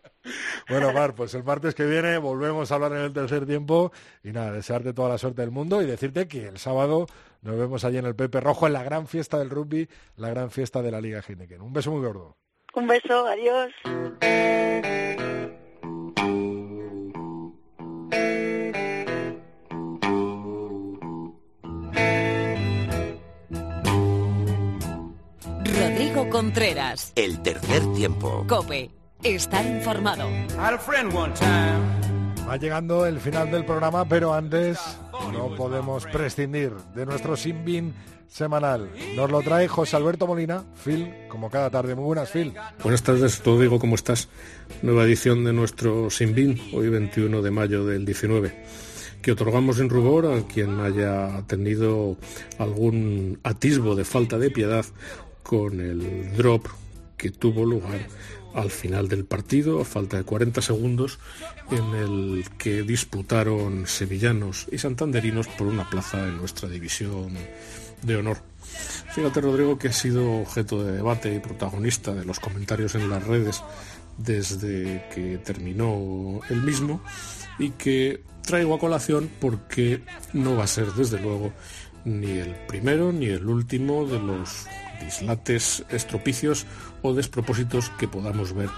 bueno, Mar, pues el martes que viene volvemos a hablar en el tercer tiempo y nada, desearte toda la suerte del mundo y decirte que el sábado nos vemos allí en el Pepe Rojo en la gran fiesta del rugby, la gran fiesta de la Liga Heineken. Un beso muy gordo. Un beso, adiós. Rodrigo Contreras. El tercer tiempo. Cope. Estar informado. Va llegando el final del programa, pero antes no podemos prescindir de nuestro Simbin semanal. Nos lo trae José Alberto Molina, Phil, como cada tarde. Muy buenas, Phil. Buenas tardes, Rodrigo, ¿cómo estás? Nueva edición de nuestro Sinbin, hoy 21 de mayo del 19, que otorgamos en rubor a quien haya tenido algún atisbo de falta de piedad con el drop que tuvo lugar al final del partido, a falta de 40 segundos, en el que disputaron sevillanos y santanderinos por una plaza en nuestra división de honor. Fíjate, Rodrigo, que ha sido objeto de debate y protagonista de los comentarios en las redes desde que terminó el mismo y que traigo a colación porque no va a ser, desde luego, ni el primero ni el último de los dislates, estropicios despropósitos que podamos ver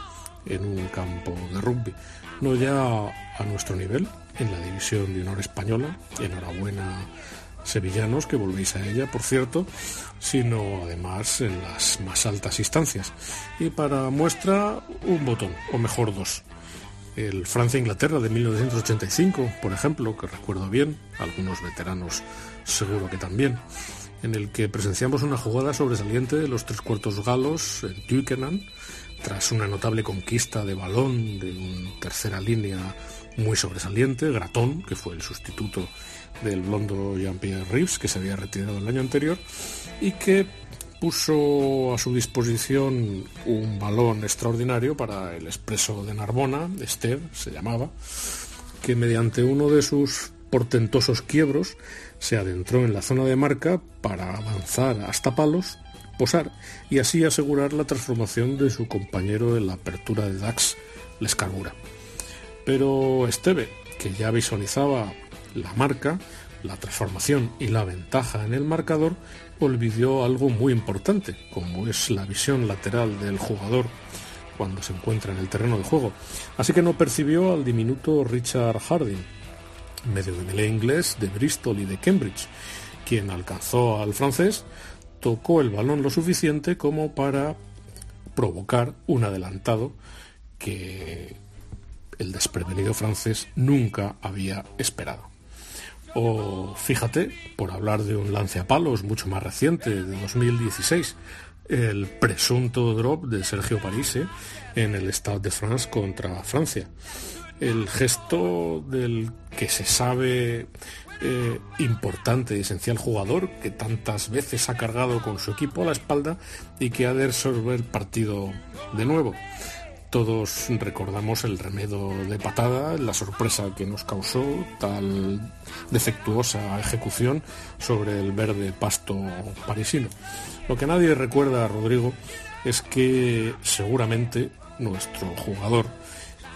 en un campo de rugby. No ya a nuestro nivel, en la división de honor española, enhorabuena sevillanos, que volvéis a ella, por cierto, sino además en las más altas instancias. Y para muestra, un botón, o mejor dos. El Francia-Inglaterra de 1985, por ejemplo, que recuerdo bien, algunos veteranos seguro que también, en el que presenciamos una jugada sobresaliente de los tres cuartos galos en Twickenham, tras una notable conquista de balón de una tercera línea muy sobresaliente, Gratón, que fue el sustituto del blondo Jean-Pierre Rives, que se había retirado el año anterior, y que puso a su disposición un balón extraordinario para el expreso de Narbona, Esther se llamaba, que mediante uno de sus portentosos quiebros se adentró en la zona de marca para avanzar hasta palos, posar y así asegurar la transformación de su compañero en la apertura de Dax Lescarbura. Pero Esteve, que ya visualizaba la marca, la transformación y la ventaja en el marcador, olvidó algo muy importante, como es la visión lateral del jugador cuando se encuentra en el terreno de juego. Así que no percibió al diminuto Richard Harding, medio de inglés de Bristol y de Cambridge, quien alcanzó al francés, tocó el balón lo suficiente como para provocar un adelantado que el desprevenido francés nunca había esperado. O fíjate, por hablar de un lance a palos mucho más reciente, de 2016, el presunto drop de Sergio Parise en el Stade de France contra Francia. El gesto del que se sabe eh, importante y esencial jugador que tantas veces ha cargado con su equipo a la espalda y que ha de resolver el partido de nuevo. Todos recordamos el remedo de patada, la sorpresa que nos causó tal defectuosa ejecución sobre el verde pasto parisino. Lo que nadie recuerda, Rodrigo, es que seguramente nuestro jugador,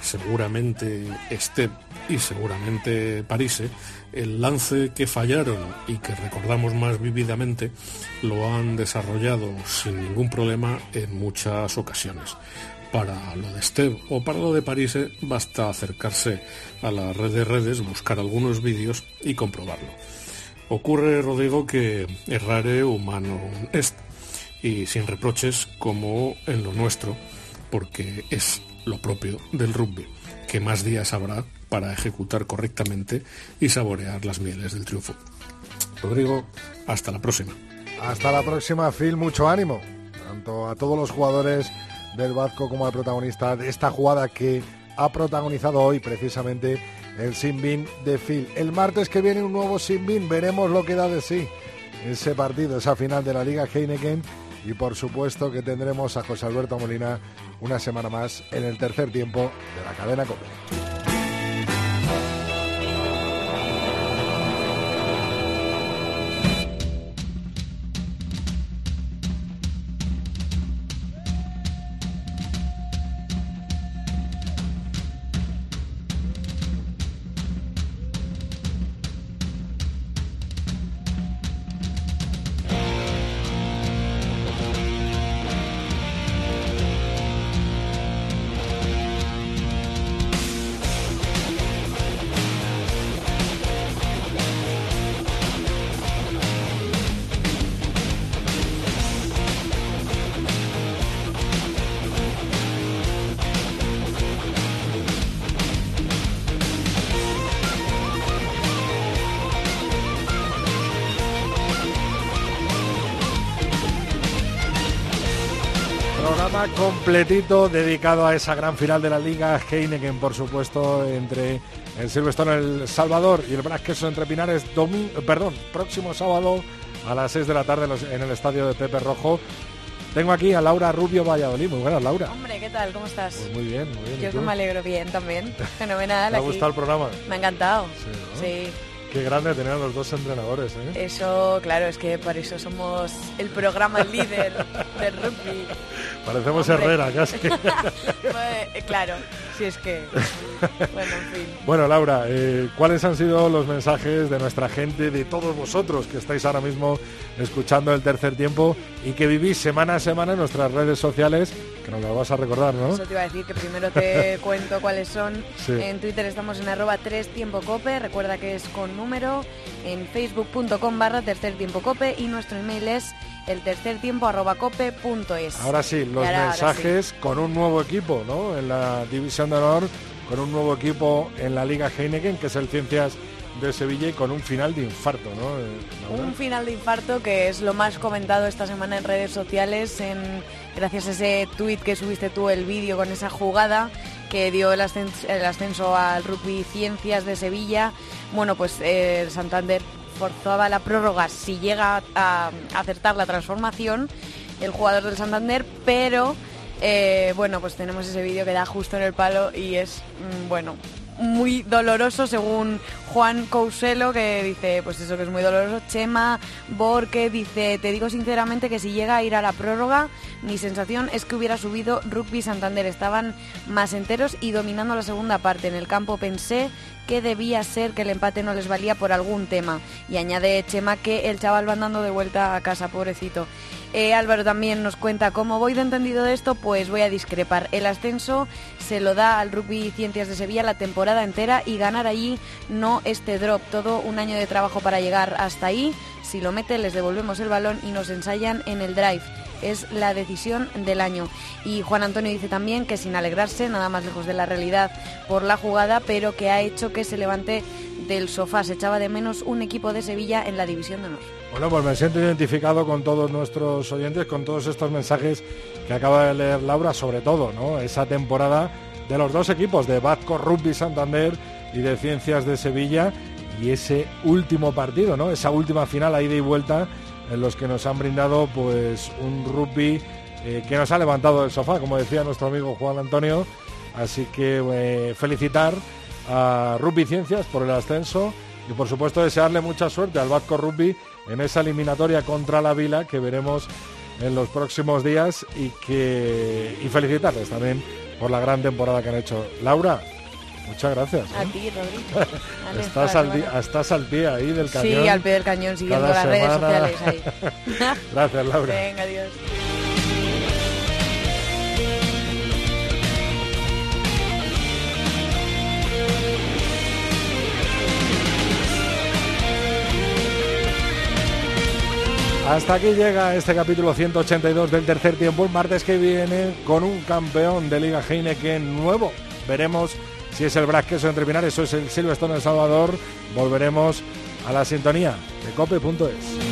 seguramente Step y seguramente Parise, el lance que fallaron y que recordamos más vívidamente, lo han desarrollado sin ningún problema en muchas ocasiones Para lo de Steve o para lo de París basta acercarse a la red de redes, buscar algunos vídeos y comprobarlo. Ocurre, Rodrigo, que errare humano es y sin reproches como en lo nuestro, porque es lo propio del rugby, que más días habrá para ejecutar correctamente y saborear las mieles del triunfo. Rodrigo, hasta la próxima. Hasta la próxima, Phil, mucho ánimo, tanto a todos los jugadores del Vasco como al protagonista de esta jugada que ha protagonizado hoy precisamente el Sinbin de Phil. El martes que viene un nuevo Sinbin, veremos lo que da de sí ese partido, esa final de la Liga Heineken y por supuesto que tendremos a José Alberto Molina una semana más en el tercer tiempo de la cadena COPE. Completito dedicado a esa gran final de la Liga Heineken, por supuesto, entre el Silverstone El Salvador y el Queso entre Pinares, perdón, próximo sábado a las 6 de la tarde en el estadio de Pepe Rojo. Tengo aquí a Laura Rubio Valladolid. Muy buenas, Laura. Hombre, ¿qué tal? ¿Cómo estás? Pues muy bien, muy bien. Yo que me alegro bien también. <laughs> Fenomenal. ¿Te ha gustado el programa? Me ha encantado. sí. Qué grande tener a los dos entrenadores, ¿eh? Eso, claro, es que por eso somos el programa líder del rugby. Parecemos Herrera, casi. <laughs> Pues, claro, si es que... Bueno, en fin. Bueno, Laura, eh, ¿cuáles han sido los mensajes de nuestra gente, de todos vosotros que estáis ahora mismo escuchando el tercer tiempo y que vivís semana a semana en nuestras redes sociales? Que nos lo vas a recordar, ¿no? Eso te iba a decir, que primero te <laughs> cuento cuáles son. En Twitter estamos en arroba 3 tiempo cope, recuerda que es con número, en facebook.com barra tercer tiempo cope y nuestro email es el tercer tiempo arroba cope punto es. Ahora sí, los mensajes con un nuevo equipo, ¿no? En la División de Honor, con un nuevo equipo en la Liga Heineken, que es el Ciencias de Sevilla y con un final de infarto, ¿no? Eh, un final de infarto que es lo más comentado esta semana en redes sociales, en, gracias a ese tuit que subiste tú, el vídeo con esa jugada que dio el ascenso, al Rugby Ciencias de Sevilla. Bueno, pues eh, Santander forzaba la prórroga si llega a, acertar la transformación el jugador del Santander, pero eh, bueno, pues tenemos ese vídeo que da justo en el palo y es, mm, bueno, muy doloroso según Juan Couselo que dice pues eso que es muy doloroso. Chema Borque dice te digo sinceramente que si llega a ir a la prórroga mi sensación es que hubiera subido Rugby Santander. Estaban más enteros y dominando la segunda parte. En el campo pensé que debía ser que el empate no les valía por algún tema. Y añade Chema que el chaval va andando de vuelta a casa, pobrecito. Eh, Álvaro también nos cuenta cómo voy de entendido de esto, pues voy a discrepar. El ascenso se lo da al Rugby Ciencias de Sevilla la temporada entera y ganar allí no este drop. Todo un año de trabajo para llegar hasta ahí. Si lo mete les devolvemos el balón y nos ensayan en el drive es la decisión del año. Y Juan Antonio dice también que sin alegrarse, nada más lejos de la realidad por la jugada, pero que ha hecho que se levante del sofá. Se echaba de menos un equipo de Sevilla en la división de honor. Bueno, pues me siento identificado con todos nuestros oyentes, con todos estos mensajes que acaba de leer Laura, sobre todo, ¿no? Esa temporada de los dos equipos, de Batco Rugby Santander y de Ciencias de Sevilla, y ese último partido, ¿no? Esa última final a ida y vuelta en los que nos han brindado pues un rugby eh, que nos ha levantado del sofá, como decía nuestro amigo Juan Antonio. Así que eh, felicitar a Rugby Ciencias por el ascenso y por supuesto desearle mucha suerte al Vasco Rugby en esa eliminatoria contra la Vila que veremos en los próximos días y que y felicitarles también por la gran temporada que han hecho. Laura, Muchas gracias. A ¿eh? ti, Rodrigo. <laughs> Estás, al día, estás al pie ahí del cañón. Sí, al pie del cañón, siguiendo las redes sociales <laughs> gracias, Laura. Venga, adiós. Hasta aquí llega este capítulo 182 del tercer tiempo. El martes que viene, con un campeón de Liga Heineken nuevo, veremos si es el Brasqueso entre Pinares o es el Silverstone El Salvador. Volveremos a la sintonía de cope.es.